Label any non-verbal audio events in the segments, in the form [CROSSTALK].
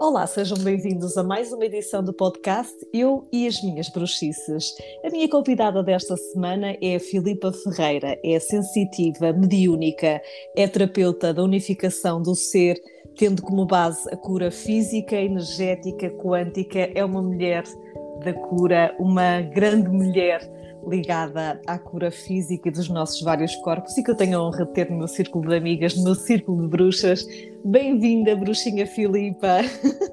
Olá, sejam bem-vindos a mais uma edição do podcast Eu e as Minhas Bruxices. A minha convidada desta semana é a Filipa Ferreira, é sensitiva, mediúnica, é terapeuta da unificação do ser, tendo como base a cura física, energética, quântica, é uma mulher da cura, uma grande mulher ligada à cura física dos nossos vários corpos e que eu tenho a honra de ter no meu círculo de amigas, no meu círculo de bruxas. Bem-vinda, bruxinha Filipa.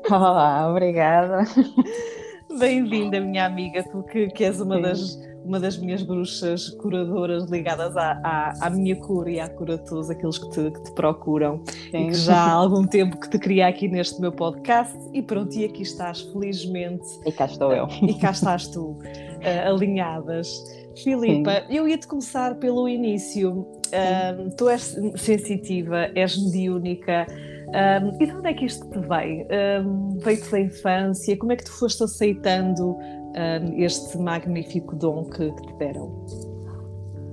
Olá, obrigada. [LAUGHS] Bem-vinda, minha amiga, tu que, que és uma das, uma das minhas bruxas curadoras ligadas à, à, à, minha cura e à cura de todos aqueles que te, que te procuram. Sim. E que já há algum tempo que te queria aqui neste meu podcast e pronto, e aqui estás, felizmente. E cá estou eu. E cá estás tu, uh, alinhadas. Filipa, Sim. eu ia-te começar pelo início. Um, tu és sensitiva, és mediúnica. Um, e de onde é que isto te veio? Um, Veio-te da infância? Como é que tu foste aceitando um, este magnífico dom que, que te deram?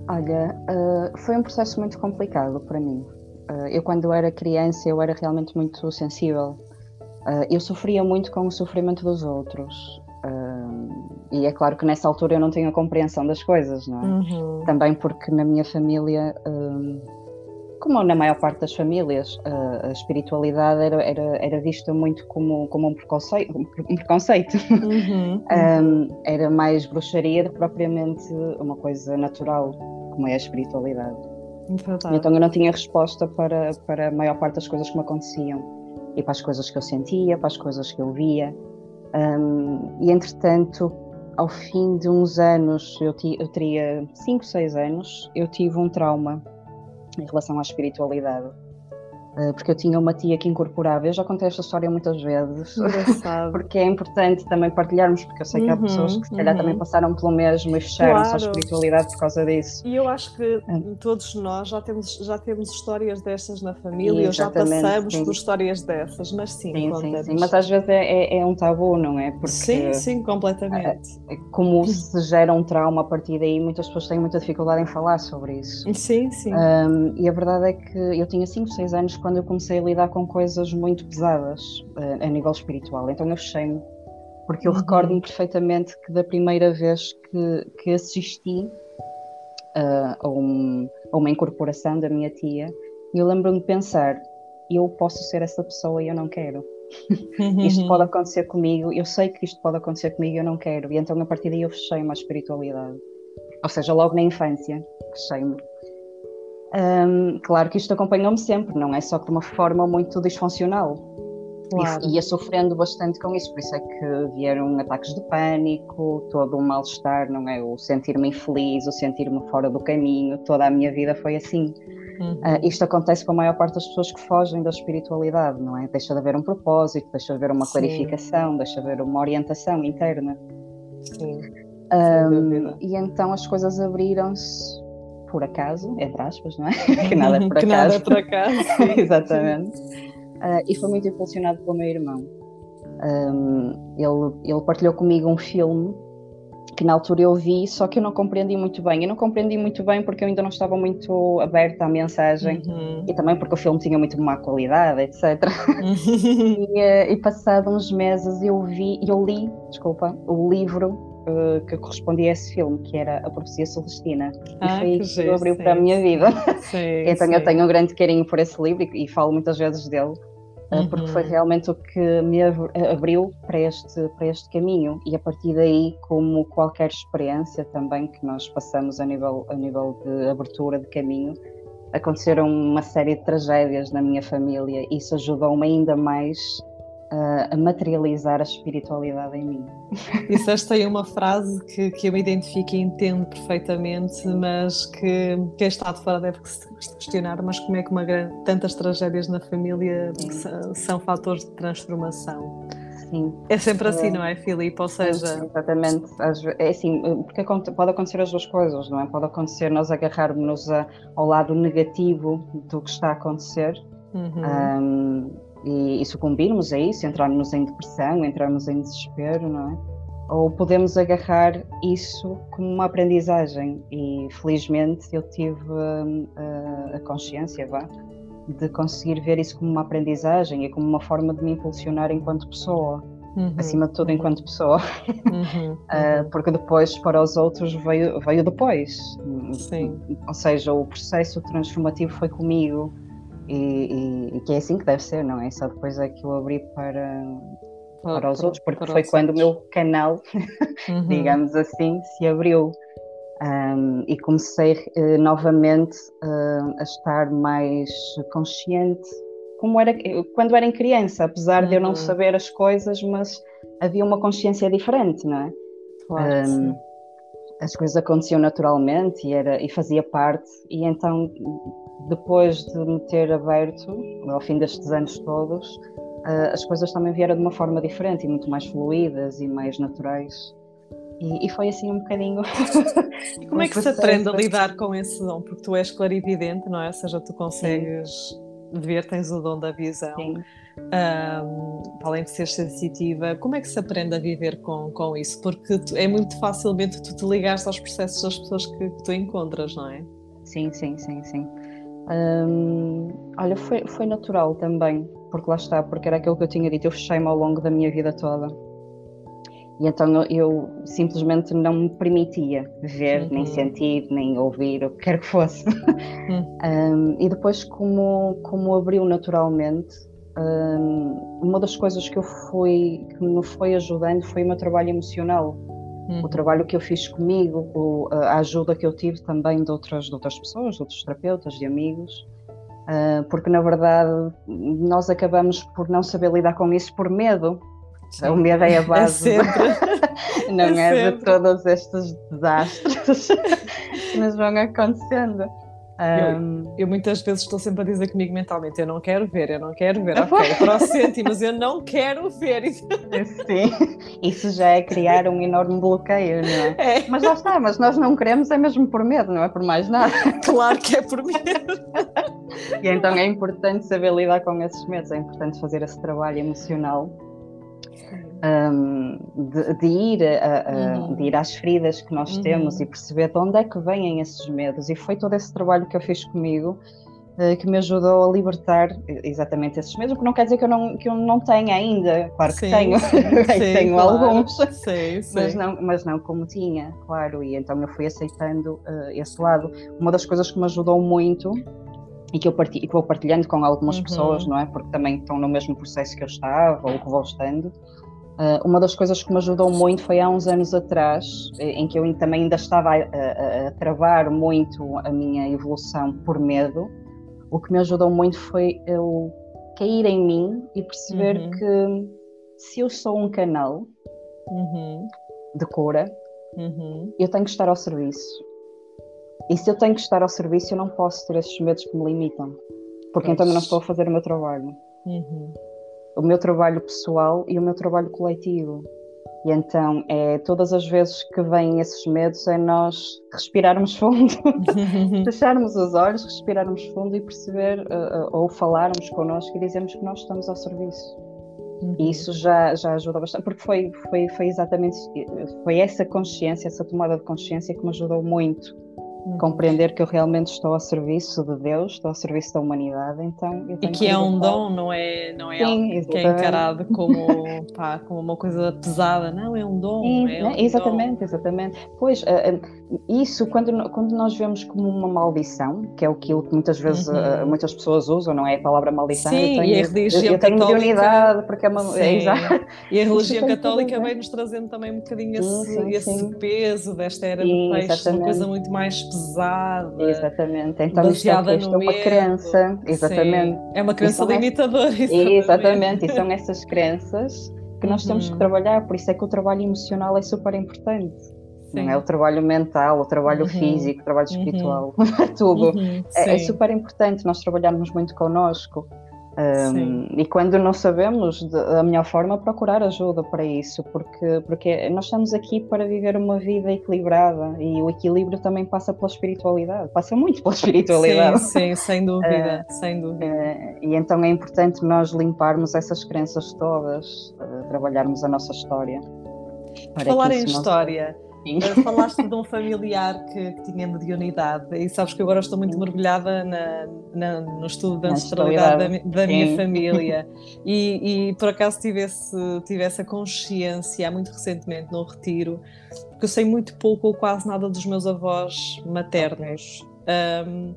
Olha, uh, foi um processo muito complicado para mim. Uh, eu, quando era criança, eu era realmente muito sensível. Uh, eu sofria muito com o sofrimento dos outros. e é claro que nessa altura eu não tinha compreensão das coisas, não é? Uhum. Também porque na minha família como na maior parte das famílias, a, a espiritualidade era, era, era, vista muito como, como um preconceito. Um preconceito. Uhum, [LAUGHS] um, era mais bruxaria do que propriamente uma coisa natural, como é a espiritualidade. Verdade. Então eu não tinha resposta para, para a maior parte das coisas que me aconteciam e para as coisas que eu sentia, para as coisas que eu via. Um, e entretanto, ao fim de uns anos, eu, eu teria 5, 6 anos, eu tive um trauma em relação à espiritualidade. Eh, porque eu tinha uma tia que incorporava, eu já contei esta história muitas vezes, [LAUGHS] porque é importante também partilharmos, porque eu sei que há pessoas que se calhar uhum. também passaram pelo mesmo e fecharam-se claro. à espiritualidade por causa disso. E eu acho que é. todos nós já temos, já temos histórias dessas na família, ou já passamos sim. por histórias dessas, mas sim, sim, sim, sim, mas às vezes é, é, é, um tabu, não é? Porque, sim, sim, completamente. É, como se gera um trauma a partir daí, muitas pessoas têm muita dificuldade em falar sobre isso. Sim, sim. Um, e a verdade é que eu tinha 5, 6 anos quando eu comecei a lidar com coisas muito pesadas uh, a nível espiritual. Então eu fechei-me, porque eu uhum. recordo-me perfeitamente que da primeira vez que, que assisti uh, a, um, a, uma incorporação da minha tia, eu lembro-me de pensar: eu posso ser essa pessoa e eu não quero. Uhum. isto pode acontecer comigo, eu sei que isto pode acontecer comigo e eu não quero. E então a partir daí eu fechei-me à espiritualidade. Ou seja, logo na infância, fechei-me. Um, claro que isto acompanhou-me sempre, não é só de uma forma muito disfuncional. Claro. E ia sofrendo bastante com isso, por isso é que vieram ataques de pânico, todo um mal-estar, não é? O sentir-me infeliz, o sentir-me fora do caminho, toda a minha vida foi assim. Uhum. Uh, isto acontece com a maior parte das pessoas que fogem da espiritualidade, não é? Deixa de haver um propósito, deixa de haver uma Sim. clarificação, deixa de haver uma orientação interna. Sim. Um, e então as coisas abriram-se por acaso, entre aspas, não é? [LAUGHS] que nada é por acaso. que nada é por acaso. [LAUGHS] Exatamente. Uh, e foi muito impulsionado pelo meu irmão. Um, ele, ele partilhou comigo um filme que na altura eu vi, só que eu não compreendi muito bem. Eu não compreendi muito bem porque eu ainda não estava muito aberta à mensagem uhum. e também porque o filme tinha muito má qualidade, etc. Uhum. [LAUGHS] e, uh, e passado uns meses eu vi, eu li, desculpa, o livro uh, que correspondia a esse filme, que era A Profecia Celestina. Ah, e foi isso que, que abriu para a minha vida. [LAUGHS] [LAUGHS] Sim, então sim. eu tenho um grande carinho por esse livro e, e falo muitas vezes dele. Uhum. Porque foi realmente o que me abriu para este, para este caminho, e a partir daí, como qualquer experiência também que nós passamos a nível, a nível de abertura de caminho, aconteceram uma série de tragédias na minha família, e isso ajudou-me ainda mais a materializar a espiritualidade em mim. [LAUGHS] Disseste aí uma frase que, que eu me identifico e entendo perfeitamente, mas que quem está de fora deve se questionar, mas como é que uma tantas tragédias na família são, são fatores de transformação? Sim. É sempre assim, é. não é, Filipe? Ou seja. Sim, exatamente. É assim, porque pode acontecer as duas coisas, não é? Pode acontecer nós agarrarmos-nos ao lado negativo do que está a acontecer. Uhum. Um, e, e sucumbirmos a isso, entrarmos em depressão, entrarmos em desespero, não é? Ou podemos agarrar isso como uma aprendizagem e felizmente eu tive uh, a consciência, vá, de conseguir ver isso como uma aprendizagem e como uma forma de me impulsionar enquanto pessoa. Uhum, acima de tudo uhum. enquanto pessoa, [LAUGHS] uhum, uh, porque depois para os outros veio, veio depois. Sim. Ou seja, o processo transformativo foi comigo e, e, e, que é assim que deve ser, não é? Só depois é que eu abri para, para, para os outros, porque foi quando outros. o meu canal, uhum. [LAUGHS] digamos assim, se abriu. Um, e comecei uh, novamente uh, a estar mais consciente como era quando era em criança, apesar uhum. de eu não uhum. saber as coisas, mas havia uma consciência diferente, não é? Claro, um, as coisas aconteciam naturalmente e, era, e fazia parte, e então depois de me ter aberto, ao fim destes anos todos, uh, as coisas também vieram de uma forma diferente e muito mais fluídas e mais naturais. E, e foi assim um bocadinho. [LAUGHS] e como é que se aprende a lidar com esse dom? Porque tu és clarividente, não é? Ou seja, tu consegues. Sim ver, tens o dom da visão, um, além de ser sensitiva, como é que se aprende a viver com, com isso? Porque tu, é muito facilmente tu te ligares aos processos das pessoas que, que tu encontras, não é? Sim, sim, sim, sim. Olha, foi, foi natural também, porque lá está, porque era aquilo que eu tinha dito, eu fechei-me ao longo da minha vida toda. E então eu simplesmente não me permitia ver, uhum. nem sentir, nem ouvir, o que quer que fosse. [LAUGHS] Uhum. um, e depois, como, como abriu naturalmente, um, uma das coisas que eu fui, que me foi ajudando foi o meu trabalho emocional. Uhum. O trabalho que eu fiz comigo, o, a ajuda que eu tive também de outras, de outras pessoas, de outros terapeutas, de amigos. Uh, porque na verdade nós acabamos por não saber lidar com isso por medo, Sim. O medo é a base. É [LAUGHS] não é, é de todos estes desastres [LAUGHS] que nos vão acontecendo. Um... Eu, muitas vezes estou sempre a dizer comigo mentalmente: eu não quero ver, eu não quero ver, [LAUGHS] ok, para o mas eu não quero ver. [LAUGHS] Sim, isso já é criar um enorme bloqueio, não é? é? Mas lá está, mas nós não queremos, é mesmo por medo, não é por mais nada. [LAUGHS] Claro que é por medo. e então é importante saber lidar com esses medos, é importante fazer esse trabalho emocional um, de, de, ir a, a, uhum. de ir às feridas que nós uhum. temos e perceber de onde é que vêm esses medos. E foi todo esse trabalho que eu fiz comigo uh, que me ajudou a libertar exatamente esses medos, o que não quer dizer que eu não, que eu não tenha ainda, claro que sim, tenho, sim, [LAUGHS] tenho claro. alguns, sim, [LAUGHS] Mas, não, mas não como tinha, claro, e então eu fui aceitando uh, esse lado. Uma das coisas que me ajudou muito e que eu partilho, que vou partilhando com algumas uhum. pessoas, não é? Porque também estão no mesmo processo que eu estava ou que vou estando. Uh, uma das coisas que me ajudou muito foi há uns anos atrás, eh, em que eu também ainda estava a, a, a, travar muito a minha evolução por medo. O que me ajudou muito foi eu cair em mim e perceber uhum. que se eu sou um canal uhum. de cura, uhum. eu tenho que estar ao serviço. E se eu tenho que estar ao serviço, eu não posso ter esses medos que me limitam, porque então eu não estou a fazer o meu trabalho. O meu trabalho pessoal e o meu trabalho coletivo. E então é todas as vezes que vêm esses medos é nós respirarmos fundo, [LAUGHS] fecharmos os olhos, respirarmos fundo e perceber uh, ou falarmos connosco e dizermos que nós estamos ao serviço. Uhum. E isso já, já ajuda bastante, porque foi, foi, foi exatamente foi essa consciência, essa tomada de consciência que me ajudou muito. Compreender que eu realmente estou a serviço de Deus, estou a serviço da humanidade, então e que, que é um dom, não é, não é Sim, algo que é encarado [LAUGHS] como, pá, como uma coisa pesada, não, é um dom. Sim, é um exatamente, dom. exatamente. Pois, uh, isso quando, quando nós vemos como uma maldição, que é o que muitas vezes uhum. uh, muitas pessoas usam, não é a palavra maldição, Sim, eu tenho, e a religião eu, eu tenho católica, porque é uma. É, e a [LAUGHS] religião católica vem nos trazendo também um bocadinho esse, sim, esse peso desta era do peixe, uma coisa muito mais pesada. Exatamente, então isto é, isto é uma crença, exatamente. Sim. É uma crença limitadora. [LAUGHS] Exatamente. exatamente, e são essas crenças que nós uhum. temos que uhum. trabalhar, por isso é que o trabalho emocional é super importante. Sim. Não é o trabalho mental, o trabalho uhum. físico, o trabalho uhum. espiritual, [LAUGHS] tudo. Uhum. É, é, super importante nós trabalharmos muito connosco. Um, e quando não sabemos a melhor forma, procurar ajuda para isso, porque, porque nós estamos aqui para viver uma vida equilibrada e o equilíbrio também passa pela espiritualidade, passa muito pela [LAUGHS] espiritualidade. Sim, sim sem [LAUGHS] dúvida, uh, sem dúvida. Uh, e então é importante nós limparmos essas crenças todas, uh, trabalharmos a nossa história. Falar em história. Uh, falaste de um familiar que, que, tinha mediunidade e sabes que agora estou muito mergulhada na, na, no estudo da ancestralidade da, da minha família. [LAUGHS] E, e, por acaso tive, esse, tive essa consciência muito recentemente no retiro, porque eu sei muito pouco ou quase nada dos meus avós maternos. Um,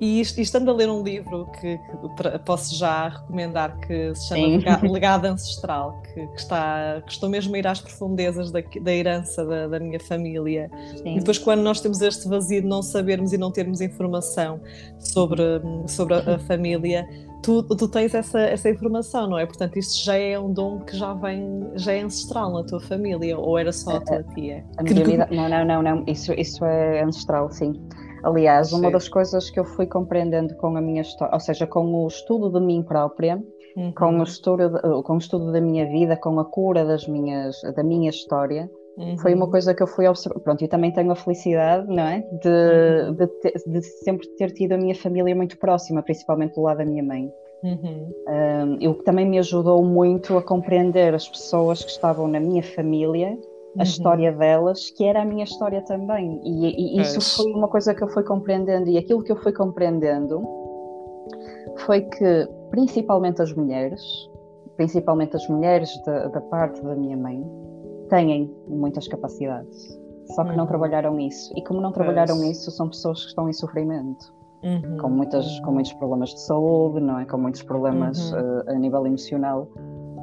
e, estando a ler um livro que, que posso já recomendar, que se chama [LAUGHS] Legado Ancestral, que, que, está, que estou mesmo a ir às profundezas da, da herança da, da, minha família. Sim. E depois, quando nós temos este vazio de não sabermos e não termos informação sobre, sobre a, a família, tu, tu tens essa, essa informação, não é? Portanto, isto já é um dom que já vem, já é ancestral na tua família, ou era só a tua tia? A, a Não, não, não, não, isso, isso é ancestral, sim. Aliás, uma das coisas que eu fui compreendendo com a minha história, ou seja, com o estudo de mim própria, uhum. com, o estudo de, com o estudo da minha vida, com a cura das minhas, da minha história, uhum. foi uma coisa que eu fui observando. Pronto, eu também tenho a felicidade, não é? De, uhum. de, ter, de, sempre ter tido a minha família muito próxima, principalmente do lado da minha mãe. Uhum. Um, o que também me ajudou muito a compreender as pessoas que estavam na minha família a uhum. história delas, que era a minha história também. E, e isso foi uma coisa que eu fui compreendendo, e aquilo que eu fui compreendendo foi que, principalmente as mulheres, principalmente as mulheres da, da parte da minha mãe, têm muitas capacidades, só que uhum. não trabalharam isso. E como não trabalharam isso, são pessoas que estão em sofrimento. Uhum. Com, muitas, com muitos problemas de saúde, não é? com muitos problemas uh, a nível emocional.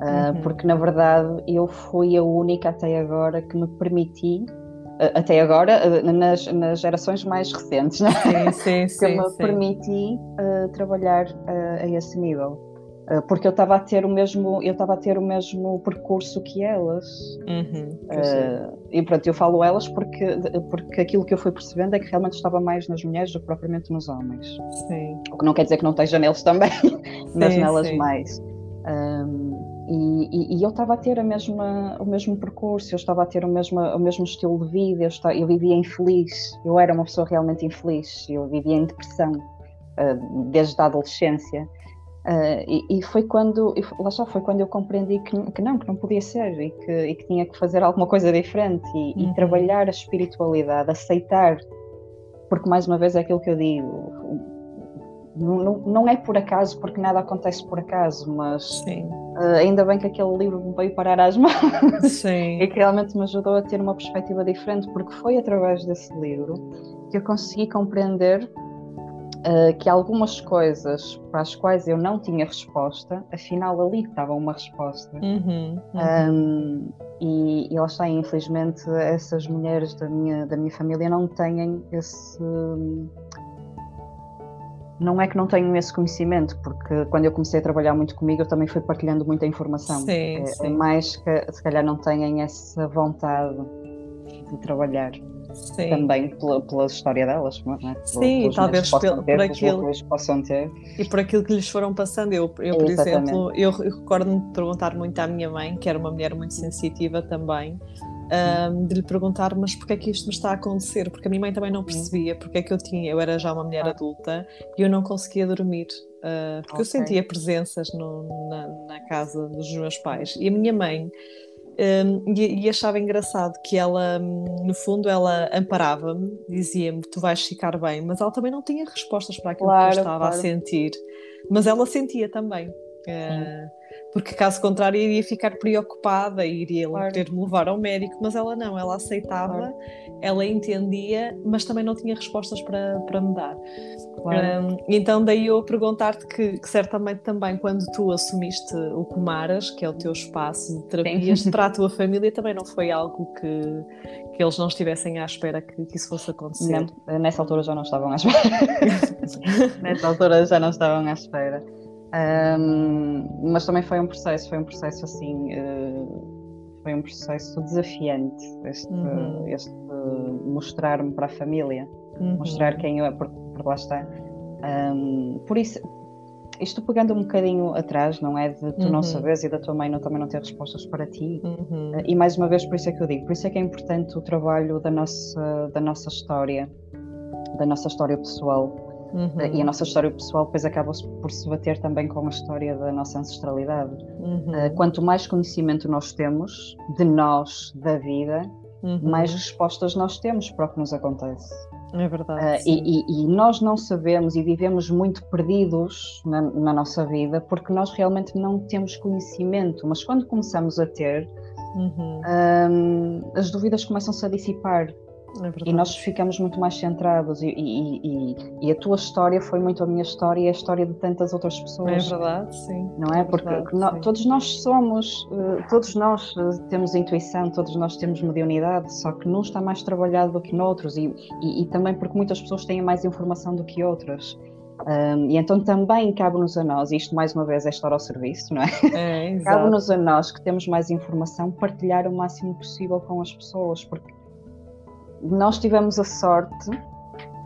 Uh, uhum. Porque na verdade eu fui a única até agora que me permiti, uh, até agora, uh, nas, nas gerações mais recentes, né? sim, sim, [LAUGHS] que sim, me sim. permiti trabalhar a esse nível. porque eu estava a ter o mesmo eu estava a ter o mesmo percurso que elas uhum, e pronto eu falo elas porque porque aquilo que eu fui percebendo é que realmente estava mais nas mulheres do que propriamente nos homens sim. o que não quer dizer que não esteja neles também [LAUGHS] mas nelas mais um, e, e, e, eu estava a ter a mesma, o mesmo percurso, eu estava a ter o mesmo, o mesmo estilo de vida, eu, estava, eu vivia infeliz, eu era uma pessoa realmente infeliz, eu vivia em depressão uh, desde a adolescência. Uh, e, e, foi quando, lá só foi quando eu compreendi que, que, não, que não podia ser e que, e que tinha que fazer alguma coisa diferente e, uhum. e trabalhar a espiritualidade, aceitar, porque mais uma vez é aquilo que eu digo, não, não, não, é por acaso, porque nada acontece por acaso, mas uh, ainda bem que aquele livro me veio parar às [LAUGHS] mãos Sim. e que realmente me ajudou a ter uma perspectiva diferente, porque foi através desse livro que eu consegui compreender uh, que algumas coisas para as quais eu não tinha resposta, afinal ali estava uma resposta. Uhum, uhum. Um, e, e lá está, infelizmente, essas mulheres da minha, da minha família não têm esse não é que não tenho esse conhecimento, porque quando eu comecei a trabalhar muito comigo, eu também fui partilhando muita informação. Sim, é, é sim. é mais que se calhar não têm essa vontade de trabalhar. Sim. Também pela, pela história delas, não é? Sim, talvez por, ter, por aquilo que possam ter. E por aquilo que lhes foram passando. Eu, eu por exemplo, eu, eu recordo-me de perguntar muito à minha mãe, que era uma mulher muito sensitiva também, um, de lhe perguntar, mas porquê é que isto me está a acontecer? Porque a minha mãe também não percebia porque é que eu tinha, eu era já uma mulher adulta e eu não conseguia dormir. Uh, porque okay. eu sentia presenças no, na, na, casa dos meus pais. E a minha mãe um, e, e, achava engraçado que ela, no fundo, ela amparava-me, dizia-me: Tu vais ficar bem, mas ela também não tinha respostas para aquilo claro, que eu estava claro. a sentir. Mas ela sentia também. Uh, porque caso contrário iria ficar preocupada e iria claro. ter de me levar ao médico, mas ela não, ela aceitava, claro. ela entendia, mas também não tinha respostas para, para me dar. Claro. Um, então daí eu perguntar-te que, que, certamente também quando tu assumiste o Comaras, que é o teu espaço de terapias para a tua família, também não foi algo que, que eles não estivessem à espera que, que isso fosse acontecer. Não, nessa altura já não estavam à espera. [LAUGHS] nessa altura já não estavam à espera. Um, mas também foi um processo, foi um processo assim, uh, foi um processo desafiante este, uhum. este mostrar-me para a família, uhum. mostrar quem eu é, porque, porque lá está. Um, por isso, isto pegando um bocadinho atrás, não é? De tu uhum. não saberes e da tua mãe não, também não ter respostas para ti. Uhum. Uh, e mais uma vez, por isso é que eu digo, por isso é que é importante o trabalho da nossa, da nossa história, da nossa história pessoal Uhum. E a nossa história pessoal depois acaba por se bater também com a história da nossa ancestralidade. Uhum. Uh, quanto mais conhecimento nós temos de nós, da vida, uhum. mais respostas nós temos para o que nos acontece. É verdade. Uh, e, e, e, nós não sabemos e vivemos muito perdidos na, na, nossa vida porque nós realmente não temos conhecimento, mas quando começamos a ter, uhum. um, as dúvidas começam-se a dissipar. É e nós ficamos muito mais centrados e, e, e, e, a tua história foi muito a minha história e a história de tantas outras pessoas. É verdade, sim. Não é? é Porque verdade, todos nós somos, eh, todos nós eh, temos intuição, todos nós temos mediunidade, só que num está mais trabalhado do que noutros e, e, também porque muitas pessoas têm mais informação do que outras. Um, e então também cabe-nos a nós, isto mais uma vez é estar ao serviço, não é? é [LAUGHS] cabe-nos a nós que temos mais informação partilhar o máximo possível com as pessoas, porque nós tivemos a sorte,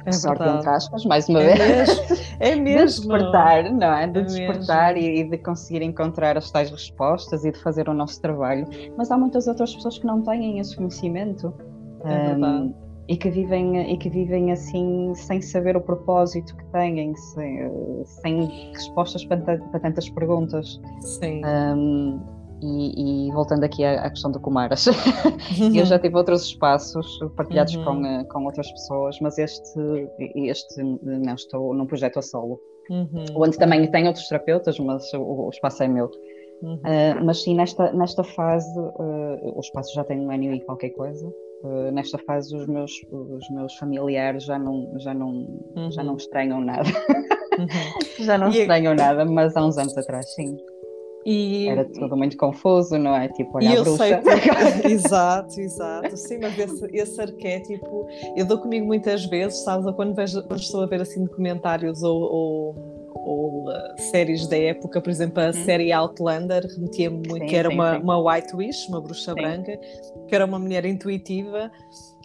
é sorte entre aspas, mais uma é vez, mesmo, é [LAUGHS] mesmo. de despertar, não é? De é despertar e, e, de conseguir encontrar as tais respostas e de fazer o nosso trabalho. Mas há muitas outras pessoas que não têm esse conhecimento. É um, e que vivem e que vivem assim sem saber o propósito que têm sem, sem respostas para, para tantas perguntas sim um, e, e, voltando aqui à, à, questão do Comaras, uhum. [LAUGHS] eu já tive outros espaços partilhados uhum. com, eh, com outras pessoas, mas este, este não estou num projeto a solo, uhum. onde também tem outros terapeutas, mas o, o espaço é meu. Uh, mas sim, nesta, nesta fase, uh, o espaço já tem um ano e qualquer coisa. Uh, nesta fase, os meus, os meus familiares já não, já não, já não uhum. estranham nada. Uhum. [LAUGHS] já não e estranham nada, mas há uns anos atrás, sim. E... Era tudo muito confuso, não é? Tipo, olha a bruxa. Sei porque... [LAUGHS] [LAUGHS] exato, exato. Sim, mas esse, esse arquétipo, eu dou comigo muitas vezes, sabes? Quando, vejo, quando estou a ver assim documentários ou, ou, ou uh, séries da época, por exemplo, a hum. série Outlander, remetia-me muito, sim, que era sim, uma, sim. uma White Wish, uma bruxa branca, que era uma mulher intuitiva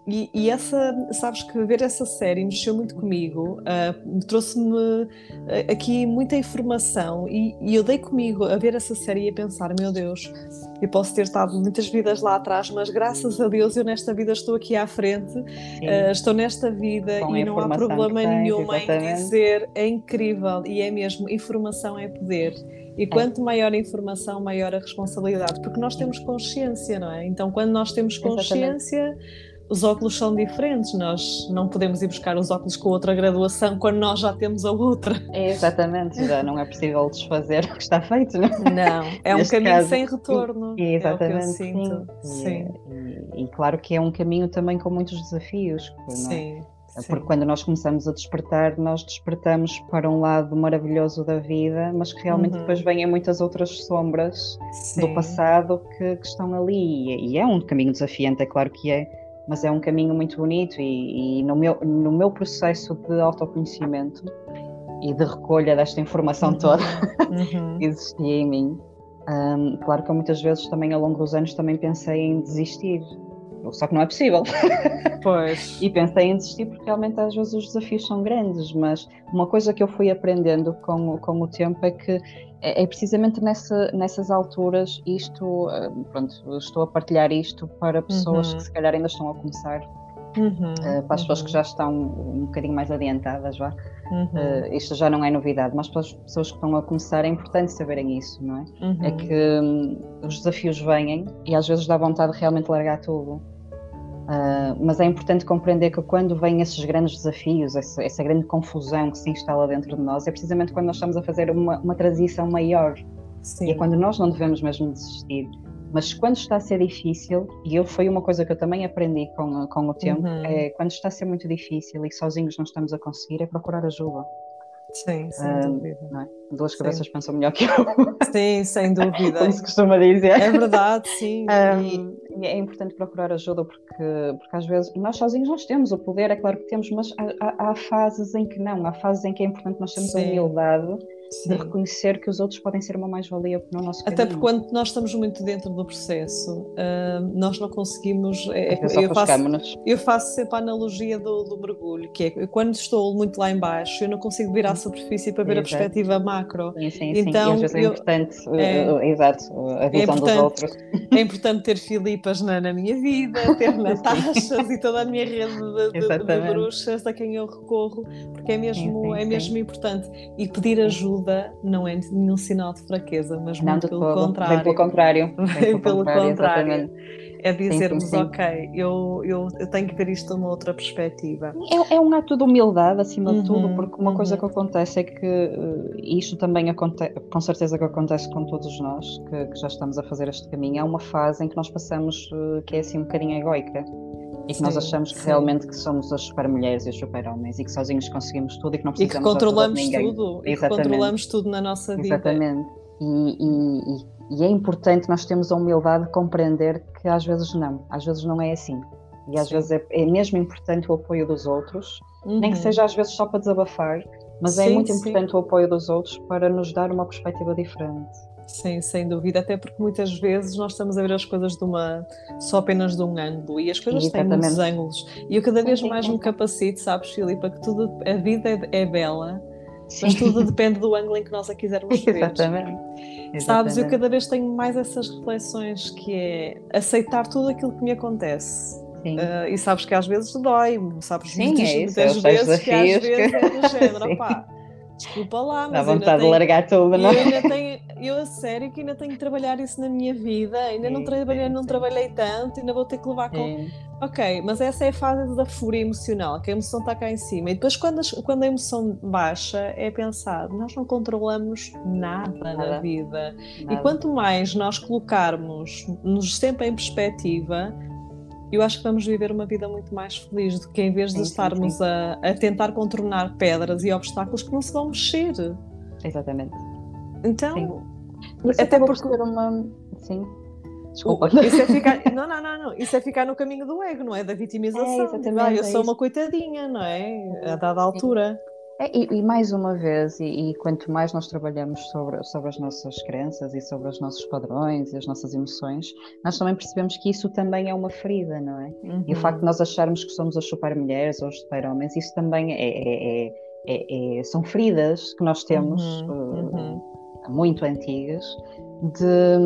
e, e, essa, sabes que ver essa série mexeu muito comigo, uh, trouxe-me uh, aqui muita informação e, e, eu dei comigo a ver essa série e a pensar: meu Deus, eu posso ter estado muitas vidas lá atrás, mas graças a Deus eu nesta vida estou aqui à frente, uh, estou nesta vida Com e não há problema nenhum em dizer é incrível e é mesmo, informação é poder. E é. quanto maior a informação, maior a responsabilidade, porque nós temos consciência, não é? Então, quando nós temos consciência. Exatamente os óculos são diferentes, nós não podemos ir buscar os óculos com outra graduação quando nós já temos a outra. É, exatamente, já não é possível desfazer o que está feito, não é? Não, é um caminho caso, sem retorno. E, exatamente, é sim. sim. E, e, claro que é um caminho também com muitos desafios. Sim. Porque Sim. quando nós começamos a despertar, nós despertamos para um lado maravilhoso da vida, mas que realmente uhum. depois vêm muitas outras sombras Sim. do passado que, que, estão ali. E é um caminho desafiante, é claro que é, mas é um caminho muito bonito e, e, no, meu, no meu processo de autoconhecimento e de recolha desta informação uhum. toda uhum. que [LAUGHS] existia em mim, um, claro que eu muitas vezes também ao longo dos anos também pensei em desistir, só que não é possível. [LAUGHS] Pois. e pensei em desistir porque realmente às vezes os desafios são grandes, mas uma coisa que eu fui aprendendo com, com o tempo é que é, é precisamente nessa, nessas alturas isto, eh, pronto, estou a partilhar isto para pessoas uhum. que se calhar ainda estão a começar. Uhum, uh, para as pessoas que uhum. já estão um bocadinho mais adiantadas, vá. Uh, isto já não é novidade, mas para as pessoas que estão a começar é importante saberem isso, não é? É uhum. que um, os desafios vêm e às vezes dá vontade de realmente largar tudo. Uh, mas é importante compreender que quando vêm esses grandes desafios, essa, essa, grande confusão que se instala dentro de nós, é precisamente quando nós estamos a fazer uma, uma transição maior. Sim. E é quando nós não devemos mesmo desistir. Mas quando está a ser difícil, e eu foi uma coisa que eu também aprendi com, com o tempo, uhum. é quando está a ser muito difícil e sozinhos não estamos a conseguir, é procurar ajuda. Sim, sem um, dúvida. É? Duas cabeças sim. pensam melhor que eu. Sim, sem [LAUGHS] dúvida. Como se costuma dizer. É verdade, sim. Um, [LAUGHS] e... é importante procurar ajuda porque, porque às vezes nós sozinhos nós temos o poder, é claro que temos, mas há, há fases em que não, há fases em que é importante nós termos a humildade Sim. de reconhecer que os outros podem ser uma mais-valia no nosso caminho. Até porque quando nós estamos muito dentro do processo, uh, nós não conseguimos. É, é eu, faço, eu faço sempre a analogia do, do, mergulho, que é quando estou muito lá embaixo, eu não consigo vir à superfície para ver Exato. a perspectiva macro. Sim, sim, então, sim. E às vezes é importante, é, uh, exato, a visão é dos outros. É importante ter Filipas na, na minha vida, ter [LAUGHS] Natachas e toda a minha rede de, de, de, bruxas a quem eu recorro, porque é mesmo, sim, sim, é mesmo importante. E pedir ajuda ajuda não é nenhum sinal de fraqueza, mas não, muito pelo todo. contrário. Bem pelo contrário. [LAUGHS] Bem pelo contrário. contrário é dizermos, sim, sim, sim. ok, eu, eu, eu, tenho que ver isto de uma outra perspectiva. É, é um ato de humildade, acima uhum, de tudo, uhum, porque uma uhum. coisa que acontece é que uh, isto também acontece, com certeza que acontece com todos nós, que, que, já estamos a fazer este caminho, há uma fase em que nós passamos uh, que é assim um bocadinho egoica. E que nós achamos que realmente que somos as super mulheres e os super homens e que sozinhos conseguimos tudo e que não precisamos e que controlamos de tudo e que controlamos tudo na nossa vida. Exatamente. E, e, e é importante nós termos a humildade de compreender que às vezes não, às vezes não é assim. E às Sim. vezes é, é, mesmo importante o apoio dos outros, uhum. nem que uhum. seja às vezes só para desabafar, mas é sim, muito importante sim. o apoio dos outros para nos dar uma perspectiva diferente. Sim, sem dúvida, até porque muitas vezes nós estamos a ver as coisas de uma só apenas de um ângulo e as coisas Exatamente. têm muitos ângulos. E eu cada vez sim, mais me capacito, sabes, Filipa, que tudo, a vida é, é bela, mas tudo [LAUGHS] depende do ângulo em que nós a quisermos ver. Exatamente. Exatamente. Sabes, eu cada vez tenho mais essas reflexões que é aceitar tudo aquilo que me acontece. Uh, e sabes que às vezes dói, sabes Sim, muitas, é isso, muitas vezes que às vezes é do [LAUGHS] género, opá, desculpa lá, mas Dá vontade de largar tudo, não é? Eu ainda tenho, [LAUGHS] eu a sério que ainda tenho que trabalhar isso na minha vida, ainda sim, não trabalhei, sim, não sim. trabalhei tanto, ainda vou ter que levar com. Ok, mas essa é a fase da fúria emocional, que a emoção está cá em cima. E depois, quando a, quando a emoção baixa, é pensar, nós não controlamos nada, nada. na vida. Nada. E quanto mais nós colocarmos-nos sempre em perspectiva, eu acho que vamos viver uma vida muito mais feliz do que em vez de sim, estarmos sim, sim. A, a tentar contornar pedras e obstáculos que não se vão mexer. Exatamente. Então, até por ser uma. Sim. Desculpa. Isso é ficar... [LAUGHS] não, não, não, não. Isso é ficar no caminho do ego, não é? Da vitimização. É, exatamente, ah, eu sou é uma coitadinha, não é? A dada altura. É, e, e, mais uma vez, e, e, quanto mais nós trabalhamos sobre, sobre as nossas crenças e sobre os nossos padrões e as nossas emoções, nós também percebemos que isso também é uma ferida, não é? Uhum. E o facto de nós acharmos que somos as super mulheres ou os super homens, isso também é, é, é, são feridas que nós temos uhum. Uh, uhum. muito antigas de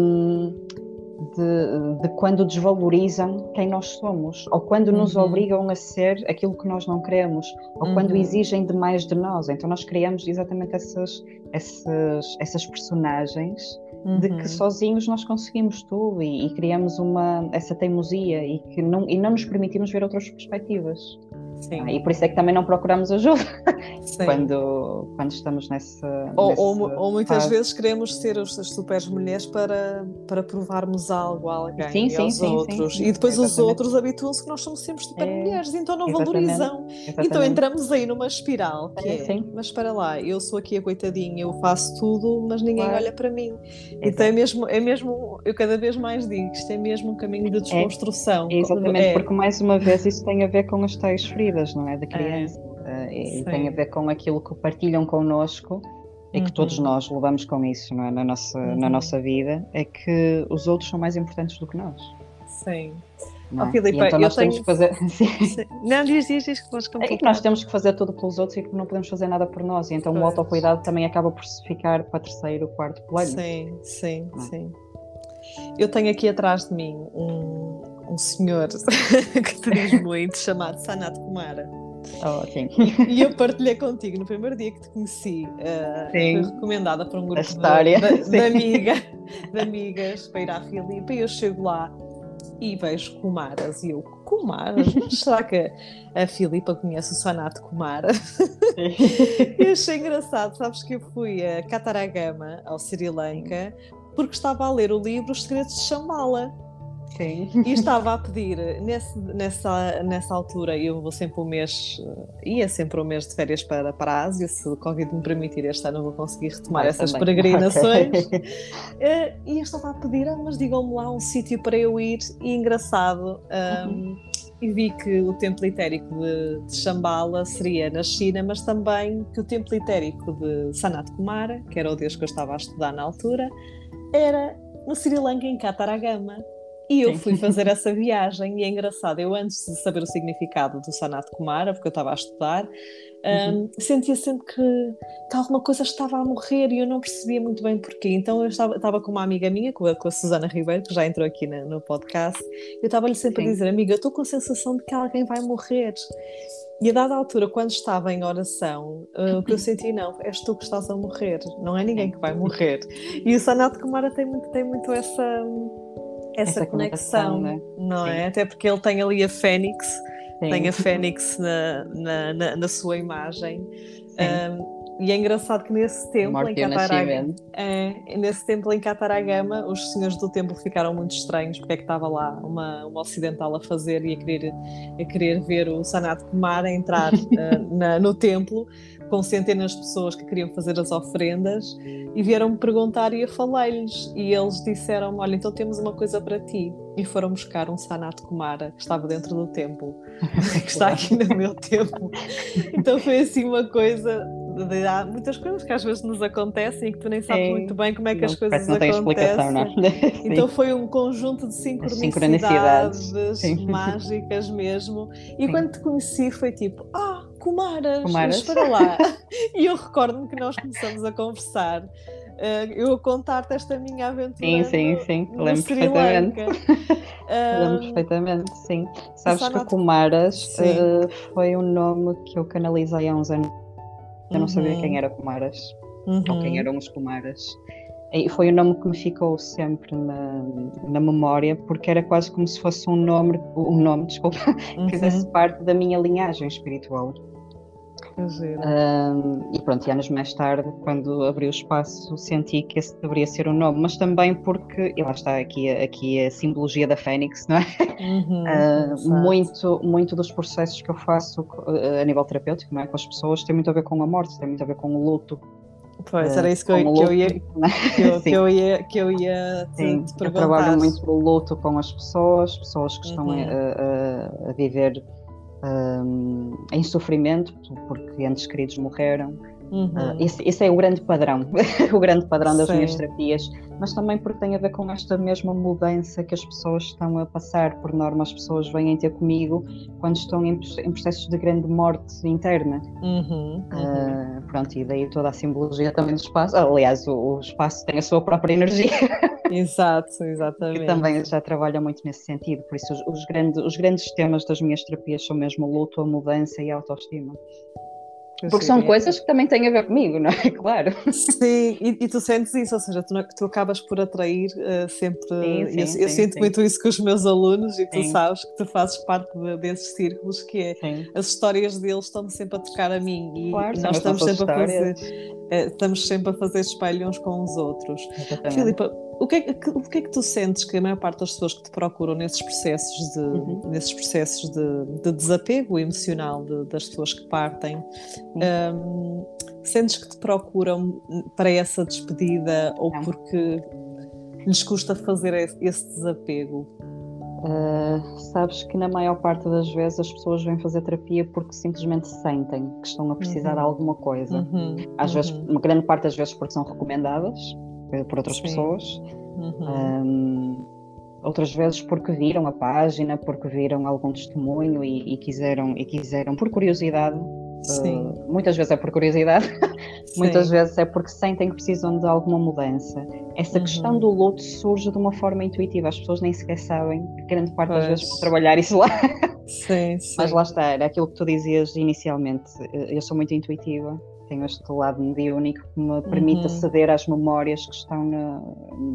de, de, quando desvalorizam quem nós somos, ou quando nos uhum. obrigam a ser aquilo que nós não queremos, ou uhum. quando exigem demais de nós. Então nós criamos exatamente essas, essas, essas personagens uhum. de que uhum. sozinhos nós conseguimos tudo e, e, criamos uma, essa teimosia e que não, e não nos permitimos ver outras perspectivas. Sim. Ah, e por isso é que também não procuramos ajuda quando, quando estamos nessa. Ou, ou, ou muitas vezes queremos ser as super mulheres para, para provarmos algo a alguém sim, e sim, aos sim, outros. e depois exatamente. os outros habituam-se que nós somos sempre super é, mulheres, então não exatamente. valorizam. Exatamente. Então entramos aí numa espiral que é, é mas para lá, eu sou aqui a coitadinha, eu faço tudo, mas ninguém claro. olha para mim. Exato. Então é mesmo, é mesmo, eu cada vez mais digo, isto é mesmo um caminho de é, desconstrução. É, exatamente, é. porque mais uma vez isso tem a ver com as tais feridas não é? Da criança. Uh, e tem a ver com aquilo que partilham connosco e que uhum. todos nós levamos com isso é? na, nossa, uhum. na nossa vida, é que os outros são mais importantes do que nós. Sim. Não, é? oh, Filipe, então nós temos que fazer. [LAUGHS] Não, diz, diz, diz que É que nós temos que fazer tudo pelos outros e que não podemos fazer nada por nós. E então pois. o autocuidado também acaba por se ficar para terceiro, quarto plano. Sim, sim, é? sim. Eu tenho aqui atrás de mim um, um senhor [LAUGHS] que te diz muito, chamado Sanat Kumara. Oh, sim. E eu partilhei contigo no primeiro dia que te conheci. Uh, foi recomendada por um grupo de, de, de, amiga, de amigas para ir à Filipe. E eu chego lá e vejo Kumaras. E eu, Kumaras? [LAUGHS] será que a Filipa conhece o Sanat Kumara? [LAUGHS] e achei engraçado. Sabes que eu fui a Kataragama, ao Sri Lanka, porque estava a ler o livro Os Segredos de Shambhala Sim. E estava a pedir, nesse, nessa, nessa altura, eu vou sempre um mês, ia sempre um mês de férias para, para a Ásia, se o Covid me permitir, este ano vou conseguir retomar essas também. peregrinações. Okay. Uh, [LAUGHS] e eu estava a pedir, ah, mas digam-me lá um sítio para eu ir, e engraçado. Um, uhum. E vi que o templo litérico de, de Shambhala seria na China, mas também que o templo litérico de Sanat Kumara, que era o deus que eu estava a estudar na altura, era no Sri Lanka, em Kataragama. E eu fui fazer [LAUGHS] essa viagem e é engraçado, eu antes de saber o significado do Sanat Kumara, porque eu estava a estudar, Uhum. Um, sentia sempre que, que, alguma coisa estava a morrer e eu não percebia muito bem porquê. Então eu estava, estava com uma amiga minha, com a, com a Susana Ribeiro, que já entrou aqui no, no podcast, eu estava-lhe sempre Sim. a dizer: Amiga, eu estou com a sensação de que alguém vai morrer. E a dada altura, quando estava em oração, uh, o que eu senti, não, és tu que estás a morrer, não é ninguém que vai morrer. E o Sanat Kumara tem muito, tem muito essa, essa, essa conexão, né? não é? Até porque ele tem ali a Fênix Sim. tem a Fênix na, na, na, na, sua imagem. Um, e é engraçado que nesse templo em Cataragama, é, nesse templo em Cataragama, os senhores do templo ficaram muito estranhos porque é que estava lá uma, uma ocidental a fazer e a querer, a querer ver o Sanat Kumar entrar uh, [LAUGHS] na, no templo com centenas de pessoas que queriam fazer as ofrendas e vieram-me perguntar e eu falei-lhes e eles disseram olha, então temos uma coisa para ti e foram buscar um Sanat Kumara que estava dentro do templo [LAUGHS] que está aqui no meu templo então foi assim uma coisa de, há muitas coisas que às vezes nos acontecem e que tu nem sabes muito bem como é que não, as coisas não acontecem. [LAUGHS] Não. Então foi um conjunto de sincronicidades, [LAUGHS] mágicas mesmo. E Sim. quando te conheci foi tipo, ah, Comaras, Comaras. para lá. [LAUGHS] e eu recordo-me que nós começamos a conversar. Uh, eu a contar-te esta minha aventura. Sim, sim, sim. No, Lembro perfeitamente. [LAUGHS] Lembro uh, perfeitamente, sim. Sabes que Comaras uh, foi um nome que eu canalizei há uns anos. Eu não uhum. sabia quem era Comaras, uhum. ou quem uhum. eram os Comaras. E foi um nome que me ficou sempre na, na memória, porque era quase como se fosse um nome, um nome, desculpa, uhum. [LAUGHS] que fizesse parte da minha linhagem espiritual. Um, e pronto, e anos mais tarde, quando abri o espaço, senti que esse deveria ser o nome, mas também porque, e lá está aqui, aqui a simbologia da Fênix, não é? Uhum, uh, muito, muito dos processos que eu faço a nível terapêutico, não é? Com as pessoas, tem muito a ver com a morte, tem muito a ver com o luto. Pois, era isso que eu, que eu, ia, que eu, [LAUGHS] que eu ia, que eu ia te, Sim, te perguntar. Eu trabalho muito o luto com as pessoas, pessoas que estão uhum. a, a, a viver um, em sofrimento, porque entes queridos morreram. Uhum. Uh, esse, esse, é o grande padrão, [LAUGHS] o grande padrão das Sim. minhas terapias, mas também porque tem a ver com esta mesma mudança que as pessoas estão a passar. Por norma, as pessoas vêm ter comigo quando estão em, em processos de grande morte interna. Uhum. Uh, pronto, e daí toda a simbologia também do espaço. Aliás, o, o espaço tem a sua própria energia. [LAUGHS] Exato, exatamente. Que também já trabalha muito nesse sentido. Por isso, os, os, grandes, os grandes temas das minhas terapias são mesmo o luto, a mudança e a autoestima. Porque são coisas que também têm a ver comigo, não é? [LAUGHS] Claro. Sim, e, e tu sentes isso, ou seja, tu, tu acabas por atrair uh, sempre. Sim, sim, eu, sim, eu sinto muito isso com os meus alunos e tu sabes que tu fazes parte de, desses círculos, que é as histórias deles estão sempre a tocar a mim e, claro, nós estamos sempre a fazer. Uh, estamos sempre a fazer espelho uns com os outros. Filipa, o que, é, o que é que tu sentes que a maior parte das pessoas que te procuram nesses processos de, uhum. nesses processos de, de desapego emocional de, das pessoas que partem, um, sentes que te procuram para essa despedida ou Não. porque lhes custa fazer esse desapego? Uh, sabes que na maior parte das vezes as pessoas vêm fazer terapia porque simplesmente sentem que estão a precisar uhum. de alguma coisa. Uhum. Às vezes, uhum. uma grande parte das vezes porque são recomendadas, por outras Sim. pessoas. Uhum. Um, outras vezes porque viram a página, porque viram algum testemunho e, e quiseram, e quiseram por curiosidade. Uh, muitas vezes é por curiosidade, [LAUGHS] muitas vezes é porque sentem que precisam de alguma mudança. Essa uhum. questão do luto surge de uma forma intuitiva, as pessoas nem sequer sabem, grande parte pois. das vezes, trabalhar isso lá. Sim, [LAUGHS] sim. Mas lá está, era aquilo que tu dizias inicialmente, eu sou muito intuitiva tenho este lado mediúnico que me permite uhum. aceder às memórias que estão na,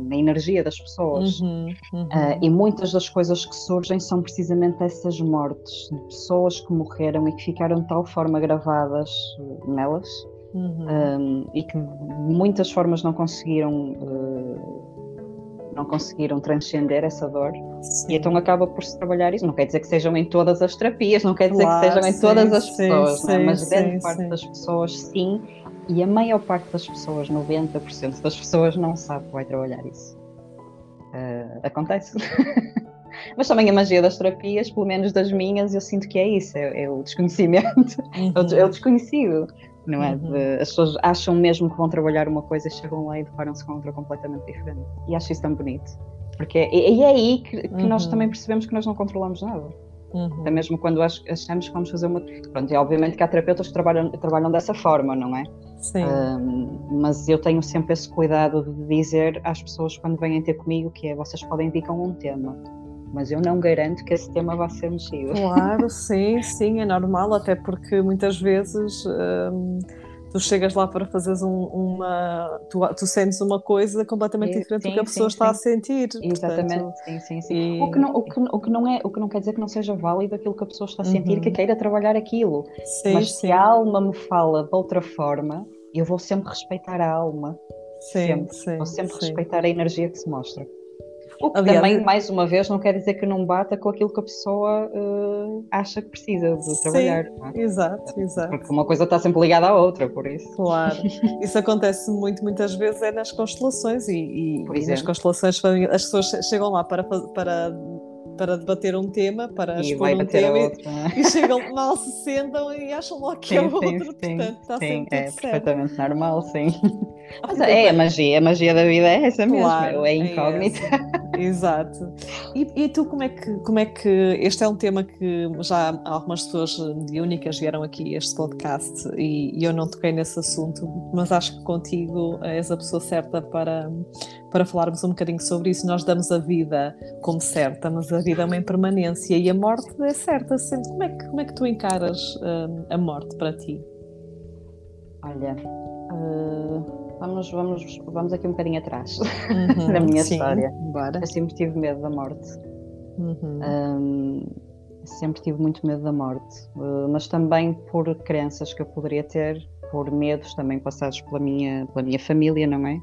na energia das pessoas. Uhum. Uhum. Uh, e muitas das coisas que surgem são precisamente essas mortes de pessoas que morreram e que ficaram de tal forma gravadas nelas um, uhum. e que de muitas formas não conseguiram. Uh, não conseguiram transcender essa dor sim. e então acaba por se trabalhar isso. Não quer dizer que sejam em todas as terapias, não quer dizer claro, que sejam em sim, todas as sim, pessoas, né? mas grande parte das pessoas sim, e a maior parte das pessoas, 90% das pessoas, não sabe que vai trabalhar isso. Uh, acontece. [LAUGHS] mas também a magia das terapias, pelo menos das minhas, eu sinto que é isso, é, é o desconhecimento, [LAUGHS] uhum. é o desconhecido não é? Uhum. De, as pessoas acham mesmo que vão trabalhar uma coisa, chegam lá e deparam-se com outra completamente diferente. E acho isso tão bonito. Porque é, e é aí que, que uhum. nós também percebemos que nós não controlamos nada. Uhum. Até mesmo quando achamos que vamos fazer uma. Pronto, e obviamente que há terapeutas que trabalham, trabalham dessa forma, não é? Sim. Um, mas eu tenho sempre esse cuidado de dizer às pessoas quando vêm ter comigo que é vocês podem vir com um tema, mas eu não garanto que esse tema vá ser mexido. Claro, [LAUGHS] sim, sim, é normal, até porque muitas vezes. Um tu chegas lá para fazeres um, uma. Tu, tu, sentes uma coisa completamente diferente sim, do que a pessoa sim, está sim. a sentir. Exatamente, portanto, sim, sim, sim. E... O, que não, o, que, o, que não é, o que não quer dizer que não seja válido aquilo que a pessoa está a sentir, uhum. que queira trabalhar aquilo. Mas se a alma me fala de outra forma, eu vou sempre respeitar a alma. sempre. vou sempre respeitar a energia que se mostra. O que Aliás, também, mais uma vez, não quer dizer que não bata com aquilo que a pessoa uh, acha que precisa de trabalhar. É? Exato, exato. Porque uma coisa está sempre ligada à outra, por isso. Claro. [LAUGHS] Isso acontece muito, muitas vezes, é nas constelações e, e, e nas constelações as pessoas chegam lá para, para para debater um tema, para e expor um tema outro, e, é? e, chegam mal, se sentam e acham logo que sim, é outro, sim, portanto está sim, sempre é perfeitamente normal, sim. Mas é a magia, a magia da vida é essa mesmo, claro, é incógnita. É Exato. E, e, tu como é que como é que este é um tema que já algumas pessoas únicas vieram aqui a este podcast e, e eu não toquei nesse assunto, mas acho que contigo és a pessoa certa para para falarmos um bocadinho sobre isso. Nós damos a vida como certa, mas a vida é uma impermanência e a morte é certa sempre. Como é que, como é que tu encaras uh, a morte para ti? Olha, uh, vamos, vamos, vamos aqui um bocadinho atrás [LAUGHS] uhum, na minha sim, história. Bora. Eu sempre tive medo da morte. Uhum. Um, sempre tive muito medo da morte, uh, mas também por crenças que eu poderia ter, por medos também passados pela minha, pela minha família, não é?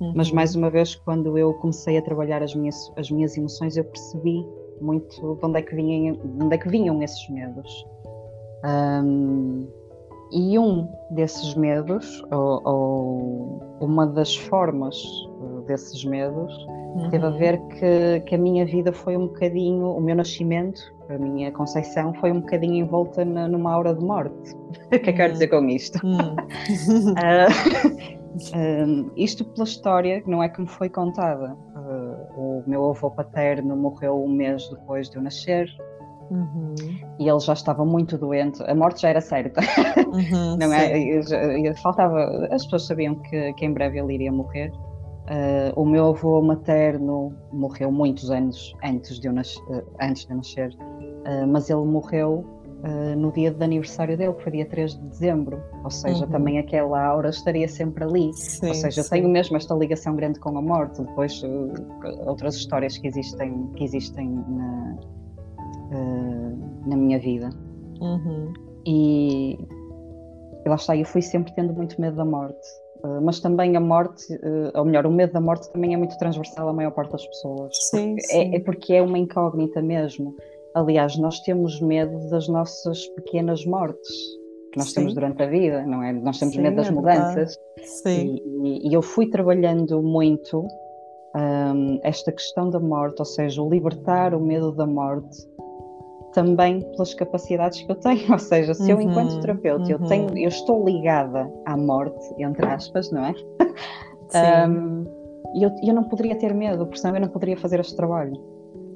Uhum. Mas mais uma vez, quando eu comecei a trabalhar as minhas, as minhas emoções, eu percebi muito de onde é que vinham, de onde é que vinham esses medos. Um, e um desses medos, ou, ou, uma das formas eh, desses medos, uhum. teve a uhum. ver que, que a minha vida foi um bocadinho, o meu nascimento, a minha concepção foi um bocadinho envolta na, numa aura de morte. [LAUGHS] o que é que quero dizer com isto? uh, Um, [LAUGHS] [LAUGHS] isto pela história, não é que me foi contada. Uh, o meu avô paterno morreu um mês depois de eu nascer. Uhum. E ele já estava muito doente, a morte já era certa, uhum, [LAUGHS] não é? Eu, faltava, as pessoas sabiam que, que em breve ele iria morrer. Uh, o meu avô materno morreu muitos anos antes de eu, nas, uh, antes de eu nascer, uh, mas ele morreu no dia de aniversário dele, que foi dia 3 de dezembro, ou seja, uhum. também aquela aura estaria sempre ali, sim, ou seja, sim. tenho mesmo esta ligação grande com a morte, depois outras histórias que existem, que existem na, uh, na minha vida. Uhum. E, e lá está, eu fui sempre tendo muito medo da morte. Uh, mas também a morte, uh, ou melhor, o medo da morte também é muito transversal à maior parte das pessoas. Sim, porque sim. É, é, porque é uma incógnita mesmo. Aliás, nós temos medo das nossas pequenas mortes que nós Sim. temos durante a vida, não é? Nós temos Sim, medo das é mudanças. Sim. E, e, eu fui trabalhando muito um, esta questão da morte, ou seja, o libertar o medo da morte também pelas capacidades que eu tenho, [LAUGHS] ou seja, se uhum, eu enquanto terapeuta uhum. eu tenho, eu estou ligada à morte, entre aspas, não é? [LAUGHS] um, eu, eu não poderia ter medo, porque senão eu não poderia fazer este trabalho.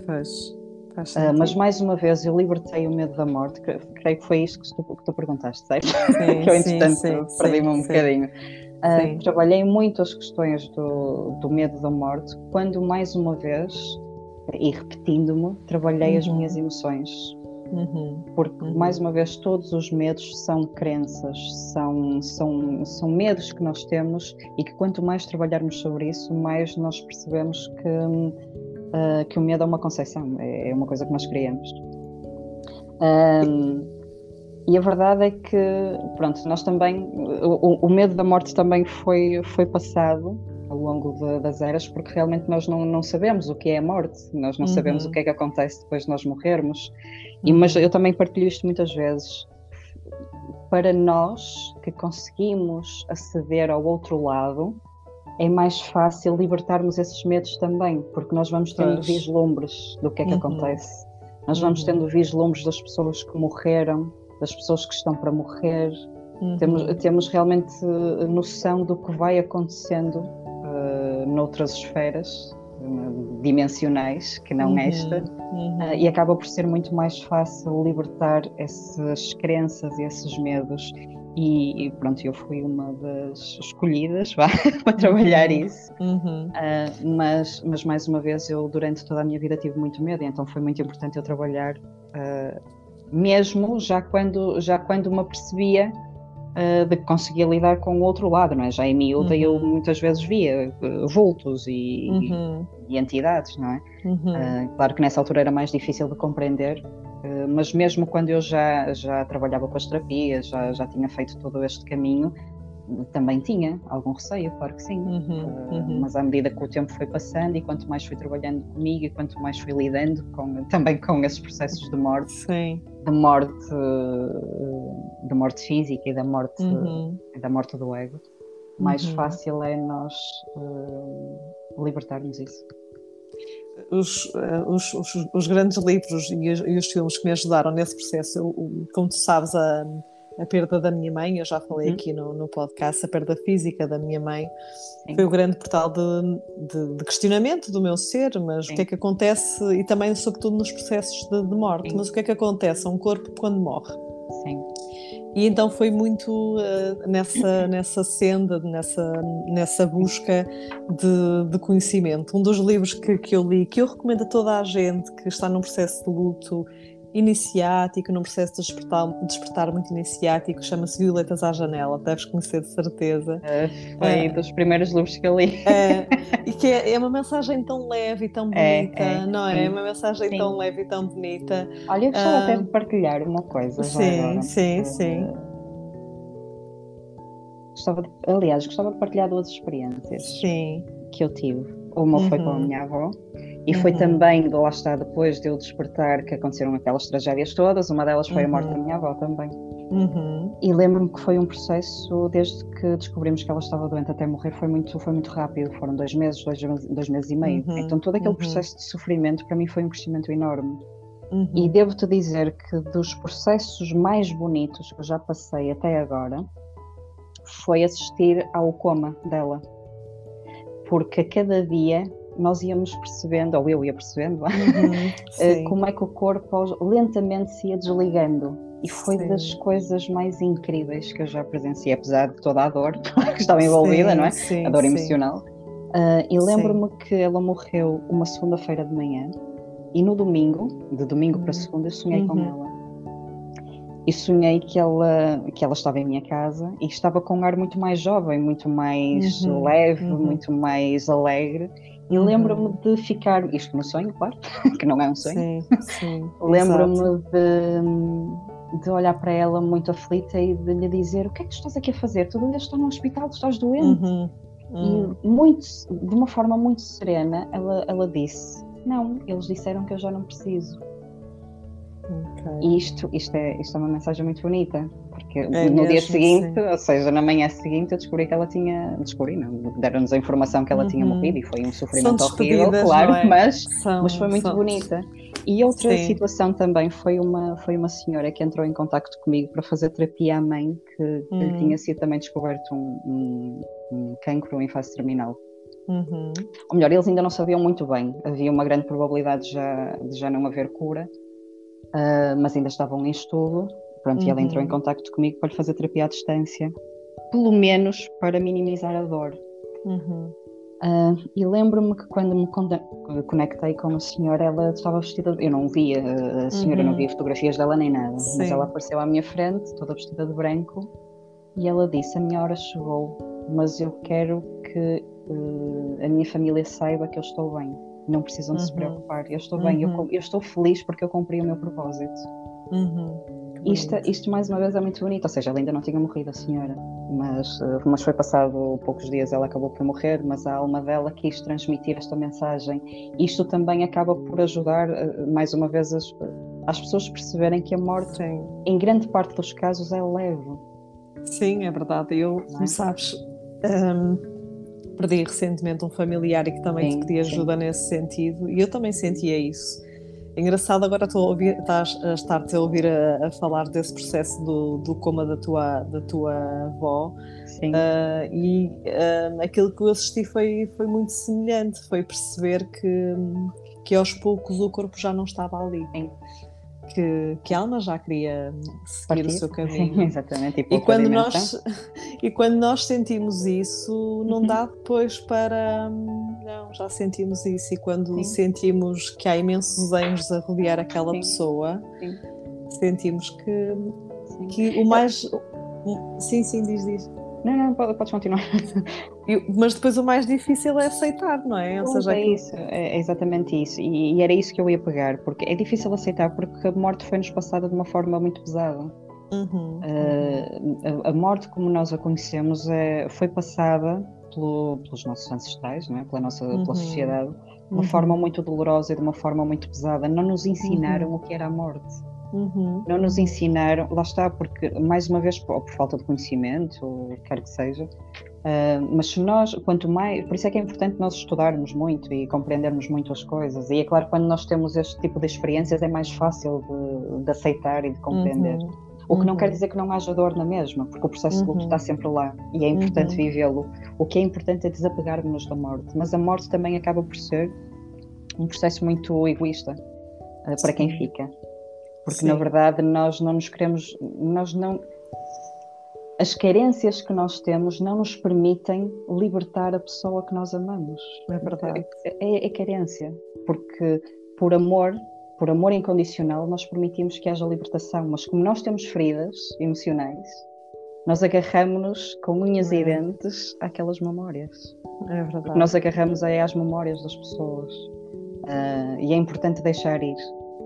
Pois. Uh, mas mais uma vez eu libertei o medo da morte, que, creio que foi isto que tu, que tu perguntaste, certo? Sim, [LAUGHS] que eu entretanto perdi-me um sim, bocadinho. Uh, trabalhei muito as questões do, do medo da morte, quando mais uma vez, e repetindo-me, trabalhei uhum. as minhas emoções. Uhum. Porque, uhum. mais uma vez, todos os medos são crenças, são, são, são medos que nós temos e que quanto mais trabalharmos sobre isso, mais nós percebemos que uh, que o medo é uma concepção, é, é uma coisa que nós criamos. Um, e a verdade é que, pronto, nós também, o, o, medo da morte também foi, foi passado ao longo de, das eras, porque realmente nós não, não sabemos o que é a morte, nós não uhum. sabemos o que é que acontece depois de nós morrermos. E, mas eu também partilho isto muitas vezes. Para nós que conseguimos aceder ao outro lado, é mais fácil libertarmos esses medos também, porque nós vamos tendo pois. vislumbres do que é que uhum. acontece. Nós vamos uhum. tendo vislumbres das pessoas que morreram, das pessoas que estão para morrer. Uhum. Temos, temos realmente noção do que vai acontecendo uh, noutras esferas dimensionais que não uhum, esta, uhum. Uh, e acaba por ser muito mais fácil libertar essas crenças e esses medos. E, e pronto, eu fui uma das escolhidas vá, [LAUGHS] para trabalhar uhum. isso, uh, mas, mas mais uma vez eu durante toda a minha vida tive muito medo, então foi muito importante eu trabalhar mesmo já quando, já quando me percebia uh, de que conseguia lidar com o outro lado, não é? Já em miúda uhum. eu muitas vezes via uh, vultos e, uhum. e, e, entidades, não é? Uhum. Uh, claro que nessa altura era mais difícil de compreender, mas mesmo quando eu já, já trabalhava com as terapias, já, já tinha feito todo este caminho, também tinha algum receio, claro que sim. Uhum, uh, uhum. Mas à medida que o tempo foi passando e quanto mais fui trabalhando comigo e quanto mais fui lidando com, também com esses processos de morte, sim. de morte, de morte física e da morte, uhum. da morte do ego, mais uhum. fácil é nós uh, libertarmos isso. Os, os, os, os, grandes livros e os, e os, filmes que me ajudaram nesse processo, eu, como tu sabes, a a perda da minha mãe, eu já falei uhum. aqui no, no podcast, a perda física da minha mãe Sim. foi o grande portal de, de, de, questionamento do meu ser, mas Sim. o que é que acontece, e também sobretudo nos processos de, de morte, Sim. mas o que é que acontece a um corpo quando morre? Sim. E então foi muito uh, nessa, nessa senda, nessa, nessa busca de, de, conhecimento. Um dos livros que, que eu li, que eu recomendo a toda a gente que está num processo de luto iniciático, num processo de despertar, despertar muito iniciático, chama-se Violetas à Janela, deves conhecer de certeza. É, foi é. dos primeiros livros que eu li. É, e que é, é, uma mensagem tão leve e tão é, bonita, é, não é? É uma mensagem sim. tão leve e tão bonita. Olha, eu gostava até de partilhar uma coisa. Sim, sim, sim. Gostava de, aliás, gostava de partilhar duas experiências sim. que eu tive. Uma uhum. foi com a uhum. minha avó e uhum. foi também, de lá está, depois de eu despertar, que aconteceram aquelas tragédias todas. Uma delas foi uhum. a morte da uhum. minha avó também. Uhum. E lembro-me que foi um processo, desde que descobrimos que ela estava doente até morrer, foi muito, foi muito rápido. Foram dois meses, dois, dois meses e meio. Uhum. Então, todo aquele uhum. processo de sofrimento, para mim, foi um crescimento enorme. E devo-te dizer que dos processos mais bonitos que eu já passei até agora, foi assistir ao coma dela. Porque a cada dia nós íamos percebendo, ou eu ia percebendo, [LAUGHS] uhum, como é que o corpo lentamente se ia desligando. E foi sim. das coisas mais incríveis que eu já presenciei, apesar de toda a dor [LAUGHS] que estava envolvida, sim, não é? Sim, a dor emocional. Uh, e lembro-me que ela morreu uma segunda-feira de manhã e no domingo, de domingo uhum. para segunda, eu sonhei uhum. com ela. E sonhei que ela, que ela estava em minha casa e estava com um ar muito mais jovem, muito mais uhum. leve, uhum. muito mais alegre e lembro-me uhum. de ficar, isto no sonho, claro, [LAUGHS] que não é um sonho. Sim, sim. lembro-me de, de olhar para ela muito aflita e de lhe dizer: O que é que estás aqui a fazer? Tu ainda estás no hospital, tu estás doente. Uhum. Uhum. E muito, de uma forma muito serena, ela, ela disse: Não, eles disseram que eu já não preciso. Okay. E isto, isto, é, isto é uma mensagem muito bonita, porque é no dia seguinte, sim. ou seja, na manhã seguinte, eu descobri que ela tinha. Descobri, não, deram-nos a informação que ela uhum. tinha morrido e foi um sofrimento horrível, claro, é? mas, são, mas foi muito são. bonita. E outra sim. situação também foi uma, foi uma senhora que entrou em contato comigo para fazer terapia à mãe, que, que uhum. tinha sido também descoberto um, um, um cancro em fase terminal. Uhum. Ou melhor, eles ainda não sabiam muito bem. Havia uma grande probabilidade de já, de já não haver cura, uh, mas ainda estavam em estudo. Pronto, uhum. e ela entrou em uhum. contato comigo para lhe fazer terapia à distância, pelo menos para minimizar a dor. Uhum. Uh, e lembro-me que quando me conectei com a senhora, ela estava vestida. Eu não via a senhora, uhum. não via fotografias dela nem nada, Sim. mas ela apareceu à minha frente, toda vestida de branco, e ela disse: A minha hora chegou, mas eu quero que uh, a minha família saiba que eu estou bem não precisam de se uhum. preocupar. Eu estou bem, eu, uhum. eu, estou feliz porque eu cumpri o meu propósito. Uhum. Isto, isto, mais uma vez, é muito bonito. Ou seja, ela ainda não tinha morrido, a senhora, mas, eh, mas foi passado poucos dias, ela acabou por morrer. Mas a alma dela quis transmitir esta mensagem. Isto também acaba por ajudar, eh, mais uma vez, as, as pessoas perceberem que a morte, Sim. em grande parte dos casos, é leve. Sim, é verdade. Eu, como é? sabes, um perdi recentemente um familiar e que também sim, te pedi ajuda sim. nesse sentido, e eu também sentia isso. Engraçado, agora estou a ouvir, estás a estar-te a ouvir a, a, falar desse processo do, do coma da tua, da tua avó. Sim. Uh, e uh, aquilo que eu assisti foi, foi muito semelhante, foi perceber que, que aos poucos o corpo já não estava ali. Sim que, que a alma já queria seguir Partir. o seu [LAUGHS] caminho. Sim, exatamente. E, e quando nós, e quando nós sentimos isso, não uhum. dá depois para. Não, já sentimos isso. E quando sim. sentimos que há imensos anjos a rodear aquela sim. pessoa, sim. sentimos que, que o mais. Sim, sim, diz, diz. Não, não, podes continuar. [LAUGHS] Mas depois o mais difícil é aceitar, não é? Ou seja, é isso, é exatamente isso. E, e, era isso que eu ia pegar, porque é difícil aceitar, porque a morte foi-nos passada de uma forma muito pesada. Uhum, uh, a, a, morte, como nós a conhecemos, é, foi passada pelo, pelos nossos ancestrais, não é? pela nossa uhum, pela sociedade, de uma uhum. forma muito dolorosa e de uma forma muito pesada. Não nos ensinaram uhum. o que era a morte. Uhum. Não nos ensinaram, lá está, porque mais uma vez, ou por falta de conhecimento, ou quer que seja, uh, mas se nós, quanto mais, por isso é que é importante nós estudarmos muito e compreendermos muito as coisas. E é claro, quando nós temos este tipo de experiências, é mais fácil de, de aceitar e de compreender. Uhum. O que não quer uhum. dizer que não haja dor na mesma, porque o processo de luto uhum. está sempre lá e é importante uhum. vivê-lo. O que é importante é desapegar-nos da morte, mas a morte também acaba por ser um processo muito egoísta uh, para quem fica porque Sim. na verdade nós não nos queremos, nós não as carências que nós temos não nos permitem libertar a pessoa que nós amamos. É verdade. É, é, é, carência, porque por amor, por amor incondicional, nós permitimos que haja libertação, mas como nós temos feridas emocionais, nós agarramos-nos com unhas e dentes àquelas memórias. É verdade. Porque nós agarramos aí às memórias das pessoas. Uh, e é importante deixar ir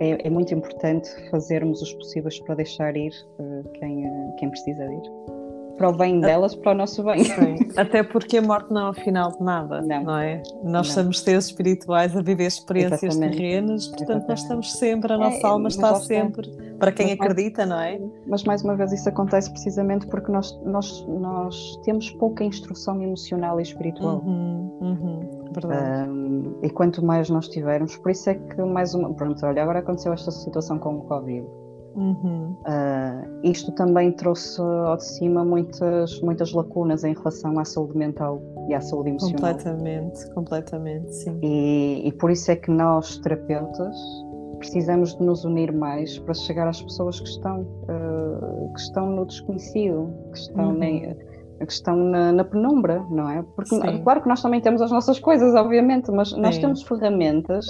é, é, muito importante fazermos os possíveis para deixar ir uh, quem, uh, quem precisa ir. Para o bem delas, para o nosso bem. Sim. [LAUGHS] Até porque a morte não é o final de nada, não, não é? Nós não. somos seres espirituais a viver experiências Exatamente. terrenas, portanto Exatamente. nós estamos sempre, a nossa é, alma está sempre, para quem mas acredita, não é? Mas mais uma vez isso acontece precisamente porque nós, nós, nós temos pouca instrução emocional e espiritual. Uhum, uhum. Verdade. Um, e quanto mais nós tivermos, por isso é que mais uma. Pronto, olha, agora aconteceu esta situação com o Covid. Uhum. Uh, isto também trouxe ao de cima muitas, muitas lacunas em relação à saúde mental e à saúde emocional. Completamente, completamente, sim. E, e por isso é que nós, terapeutas, precisamos de nos unir mais para chegar às pessoas que estão, uh, que estão no desconhecido, que estão uhum. nem, que estão na, na, penumbra, não é? Porque Sim. claro que nós também temos as nossas coisas, obviamente, mas Sim. nós temos ferramentas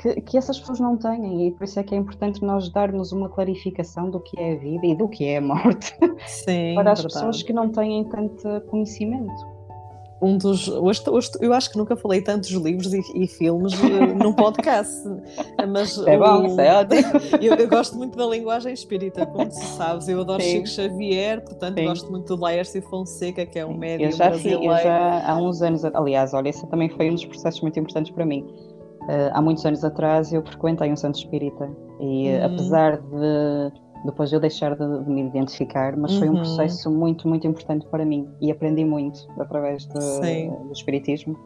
que, que, essas pessoas não têm e por isso é que é importante nós darmos uma clarificação do que é a vida e do que é a morte [LAUGHS] Sim, para as verdade. pessoas que não têm tanto conhecimento um dos. Hoje, hoje, eu acho que nunca falei tantos livros e, e filmes uh, num podcast. [LAUGHS] Mas é bom, isso é ótimo. [LAUGHS] Eu, eu, gosto muito da linguagem espírita, como tu sabes. Eu adoro Sim. Chico Xavier, portanto Sim. gosto muito do Laércio Fonseca, que é um médium eu já, brasileiro. eu já há uns anos, aliás, olha, esse também foi um dos processos muito importantes para mim. Uh, há muitos anos atrás eu frequentei um santo espírita e hum. apesar de depois eu deixar de, de me identificar, mas uhum. foi um uhum. processo muito, muito importante para mim e aprendi muito através de, do Espiritismo.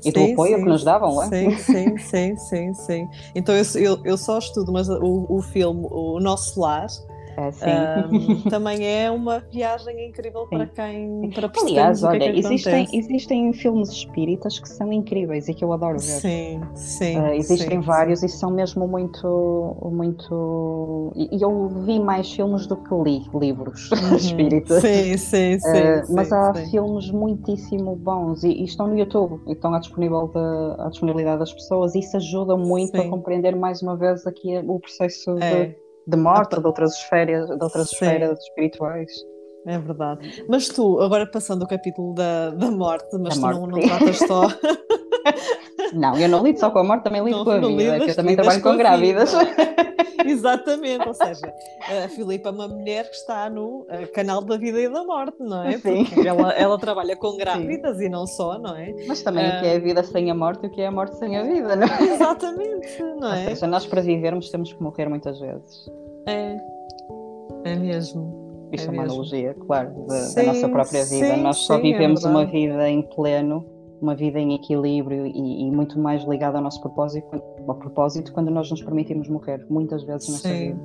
E sim, do apoio sim, que nos davam, não é? Sim, sim, sim, sim, sim. Então eu, eu, eu só estudo, mas o, o filme O Nosso Lar é, um, [LAUGHS] também é uma viagem incrível sim. para quem para Aliás, olha, que é que existem, existem filmes espíritas que são incríveis e que eu adoro ver. Sim, sim. Uh, existem sim, vários sim. e são mesmo muito. muito... E eu vi mais filmes do que li livros [LAUGHS] uhum. espíritas. Sim, sim, sim. Uh, mas há filmes muitíssimo bons e, e, estão no YouTube e estão à, disponível de, à disponibilidade das pessoas e isso ajuda muito a compreender mais uma vez aqui o processo é. de de morte, de outras esferas, de outras esferas espirituais. É verdade. Mas tu, agora passando o capítulo da, da morte, mas da tu morte, não, não tratas só. [LAUGHS] não, eu não lido só com a morte, também lido não, com a vida, lidas, eu também trabalho com, com grávidas. [LAUGHS] Exatamente, ou seja, a Filipa é uma mulher que está no eh, canal da vida e da morte, não é? Sim. Porque ela, ela trabalha com grávidas Sim. e não só, não é? Mas também o que é a vida sem a morte e o que é a morte sem a vida, não é? [LAUGHS] Exatamente, não é? Ou seja, nós para vivermos temos que morrer muitas vezes. É, é mesmo. Isto é, é uma analogia, claro, da, sim, da, nossa própria vida. Sim, nós só sim, é vivemos é uma vida em pleno uma vida em equilíbrio e, e, muito mais ligada ao nosso propósito, ao propósito quando nós nos permitimos morrer, muitas vezes nesta vida.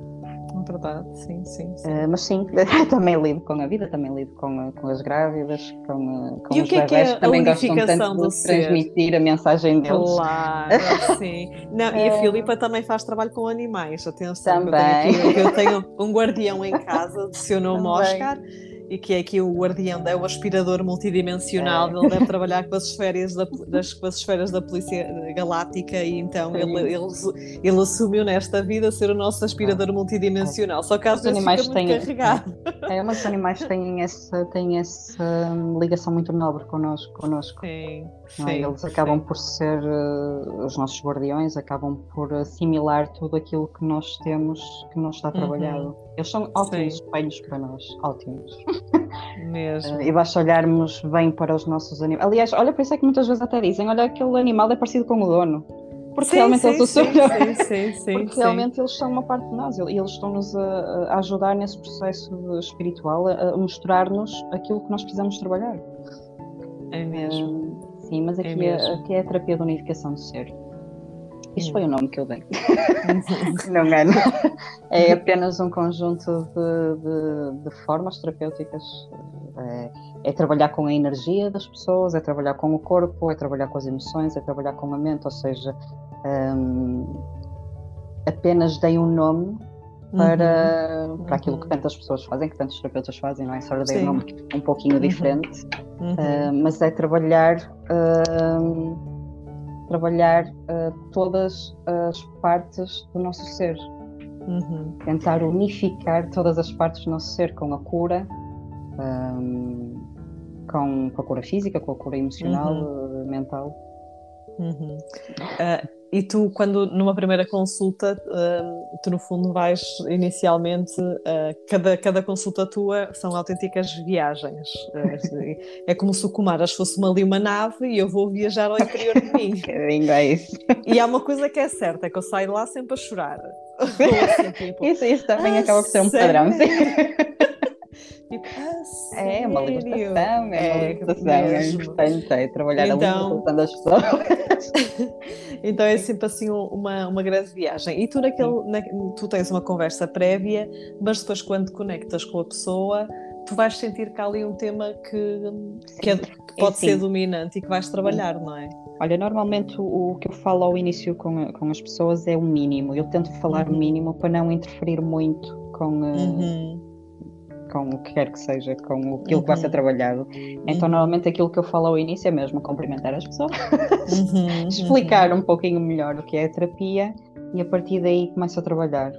É verdade, sim, sim. sim. Uh, mas sim, [LAUGHS] também lido com a vida, também lido com, com as grávidas, com, com e os o que é que é também gostam tanto do de transmitir a mensagem deles. Claro, [LAUGHS] sim. Não, e a é. Filipa também faz trabalho com animais, atenção. Também. Eu tenho, aqui, eu tenho um guardião em casa de seu nome. [LAUGHS] Oscar e que é aqui o guardião, é o aspirador multidimensional, é. ele deve trabalhar com as esferas da, das, com as esferas da Polícia Galáctica e então ele, ele, ele, assumiu nesta vida ser o nosso aspirador multidimensional, só que às vezes animais fica têm, carregado. [LAUGHS] É, mas os animais têm essa, têm essa ligação muito nobre connosco. connosco. Sim, é? sim, Eles acabam sim. por ser uh, os nossos guardiões, acabam por assimilar tudo aquilo que nós temos, que não está uhum. trabalhado. Uhum. Eles são ótimos sim. espelhos para nós, ótimos. [LAUGHS] Mesmo. Uh, e basta olharmos bem para os nossos animais. Aliás, olha, por isso é que muitas vezes até dizem: olha, aquele animal é parecido com o dono. Porque sim, realmente sim, eles sim, sim, [LAUGHS] sim, Porque realmente eles são uma parte de nós e eles estão-nos a, a, ajudar nesse processo espiritual, a, a mostrar-nos aquilo que nós precisamos trabalhar. É mesmo. Uh, sim, mas aqui é, é, aqui é a terapia de unificação do ser. Isto foi o nome que eu dei. [LAUGHS] não engano. É apenas um conjunto de, de, de formas terapêuticas. É, é, trabalhar com a energia das pessoas, é trabalhar com o corpo, é trabalhar com as emoções, é trabalhar com a mente. Ou seja, um, apenas dei um nome para, uhum. para aquilo que uhum. tantas pessoas fazem, que tantos terapeutas fazem, não é? Só dei um nome um pouquinho uhum. diferente, uhum. Uh, mas é trabalhar. Uh, trabalhar uh, todas as partes do nosso ser. Uhum. Tentar unificar todas as partes do nosso ser com a cura, um, com, com, a cura física, com a cura emocional, uhum. uh, mental. Uhum. Uh, e tu, quando numa primeira consulta, uh, tu no fundo vais inicialmente, uh, cada, cada consulta tua são autênticas viagens. Uh, é como se o Comaras fosse uma, ali uma nave e eu vou viajar ao interior de mim. [LAUGHS] é isso. E há uma coisa que é certa, é que eu saio lá sempre a chorar. [LAUGHS] Tipo, isso, isso também acaba por ser um padrão. [LAUGHS] Tipo, ah, é uma libertação, é, é uma libertação, é importante, é trabalhar então, a das pessoas. [LAUGHS] então é sempre assim uma, uma grande viagem. E tu, naquele, na, tu tens uma conversa prévia, mas depois quando conectas com a pessoa, tu vais sentir que há ali um tema que, que, é, que pode é, ser dominante e que vais trabalhar, não é? Olha, normalmente o, o que eu falo ao início com, com as pessoas é o mínimo. Eu tento falar uhum. o mínimo para não interferir muito com, eh, uhum com o que quer que seja, com aquilo uhum. que vai ser uhum. trabalhado. Então, uhum. normalmente aquilo que eu falo ao início é mesmo cumprimentar as pessoas, uhum. [LAUGHS] explicar um pouquinho melhor o que é a terapia e a partir daí começo a trabalhar.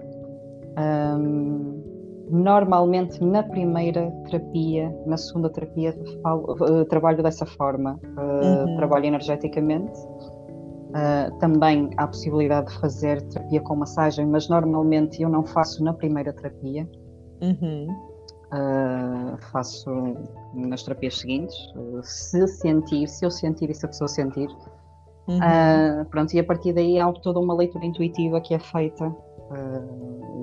Um, normalmente na primeira terapia, na segunda terapia, falo, uh, trabalho dessa forma, uh, trabalho energeticamente. Uh, também há a possibilidade de fazer terapia com massagem, mas normalmente eu não faço na primeira terapia. Uhum. Uh, faço nas terapias seguintes, uh, se sentir, se eu sentir e se a pessoa sentir. Uhum. Uh, pronto, e a partir daí há toda uma leitura intuitiva que é feita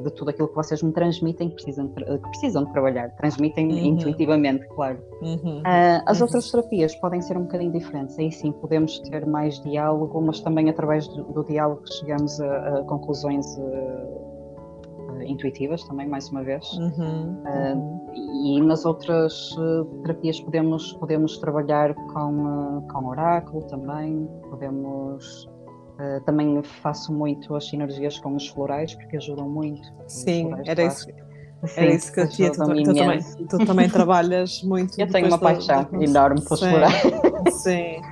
de tudo aquilo que vocês me transmitem, que precisam, que precisam de trabalhar. Transmitem uhum. intuitivamente, claro. Uhum. as uhum. outras terapias podem ser um bocadinho diferentes. Aí sim podemos ter mais diálogo, mas também através do, do diálogo chegamos a, a conclusões intuitivas também, mais uma vez. Uhum, uh, e nas outras uh, terapias podemos, podemos trabalhar com, uh, com oráculo também, podemos. também faço muito as sinergias com os florais porque ajudam muito. Sim, era isso, era isso que eu tinha. Tu, tu, também, tu também trabalhas muito. [LAUGHS] Eu tenho uma paixão da... enorme pelos florais. Sim.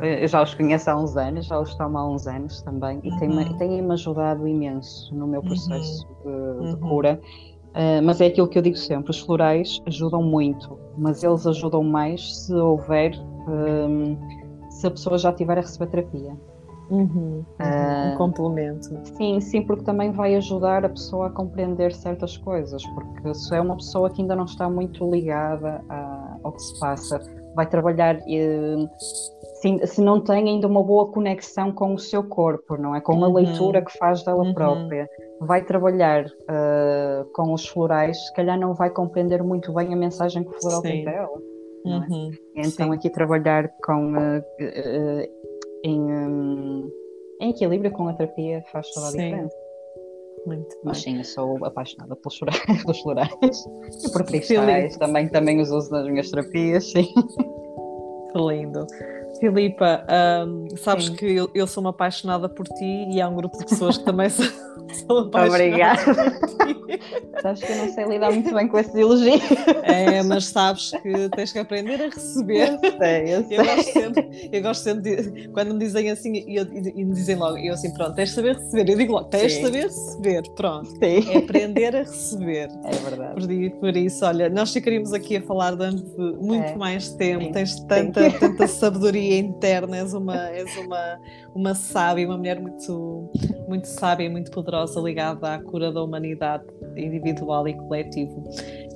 Eu já os conheço há uns anos, já os tomo há uns anos também e uhum. têm-me ajudado imenso no meu processo uhum. de, de uhum. cura. Uh, mas é aquilo que eu digo sempre: os florais ajudam muito, mas eles ajudam mais se houver, um, se a pessoa já estiver a receber terapia. Uhum, uh, um complemento. Sim, sim, porque também vai ajudar a pessoa a compreender certas coisas, porque se é uma pessoa que ainda não está muito ligada a, ao que se passa, vai trabalhar. Uh, se, se, não tem ainda uma boa conexão com o seu corpo, não é? Com a uhum. leitura que faz dela uhum. própria. Vai trabalhar uh, com os florais, se calhar não vai compreender muito bem a mensagem que o floral tem para ela. não é? Uhum, então sim. aqui trabalhar com uh, uh, em, um, em equilíbrio com a terapia faz toda a sim. diferença. Muito Mas sim, eu sou apaixonada pelos florais, [LAUGHS] pelos florais e por cristais. Também, também os uso nas minhas terapias, sim. Que lindo. Filipa, um, sabes Sim. que eu, eu, sou uma apaixonada por ti e há um grupo de pessoas que também [LAUGHS] são, são apaixonadas. Obrigada. sabes que eu não sei lidar muito bem com esse elogio. É, mas sabes que tens que aprender a receber. Eu sei, eu sei. Eu gosto sempre, eu gosto sempre de, quando me dizem assim e, me dizem logo, eu assim, pronto, tens de saber receber. Eu digo logo, tens de saber receber, pronto. Sim. É aprender a receber. É verdade. Por, por isso, olha, nós ficaríamos aqui a falar durante muito é. mais tempo, Sim. tens tanta, tanta sabedoria interna, és uma, és uma, uma sábia, uma mulher muito, muito sábia e muito poderosa ligada à cura da humanidade individual e coletivo.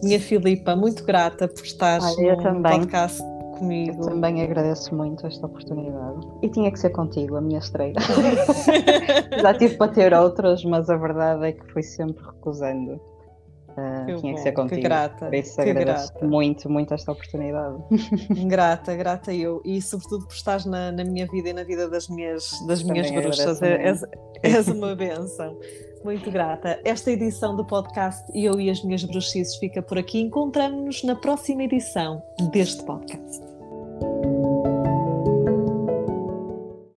Minha Filipa, muito grata por estar no podcast comigo. Eu também agradeço muito esta oportunidade. E tinha que ser contigo, a minha estreia. [LAUGHS] Já tive para ter outras, mas a verdade é que fui sempre recusando. Uh, tinha bom, que ser contigo. Que grata. Por isso agradeço grata. muito, muito esta oportunidade. [LAUGHS] Grata, grata eu. E sobretudo por estares na, na minha vida e na vida das minhas, das minhas bruxas. És, és uma [LAUGHS] benção. Muito grata. Esta edição do podcast Eu e as Minhas Bruxices fica por aqui. Encontramos-nos na próxima edição deste podcast.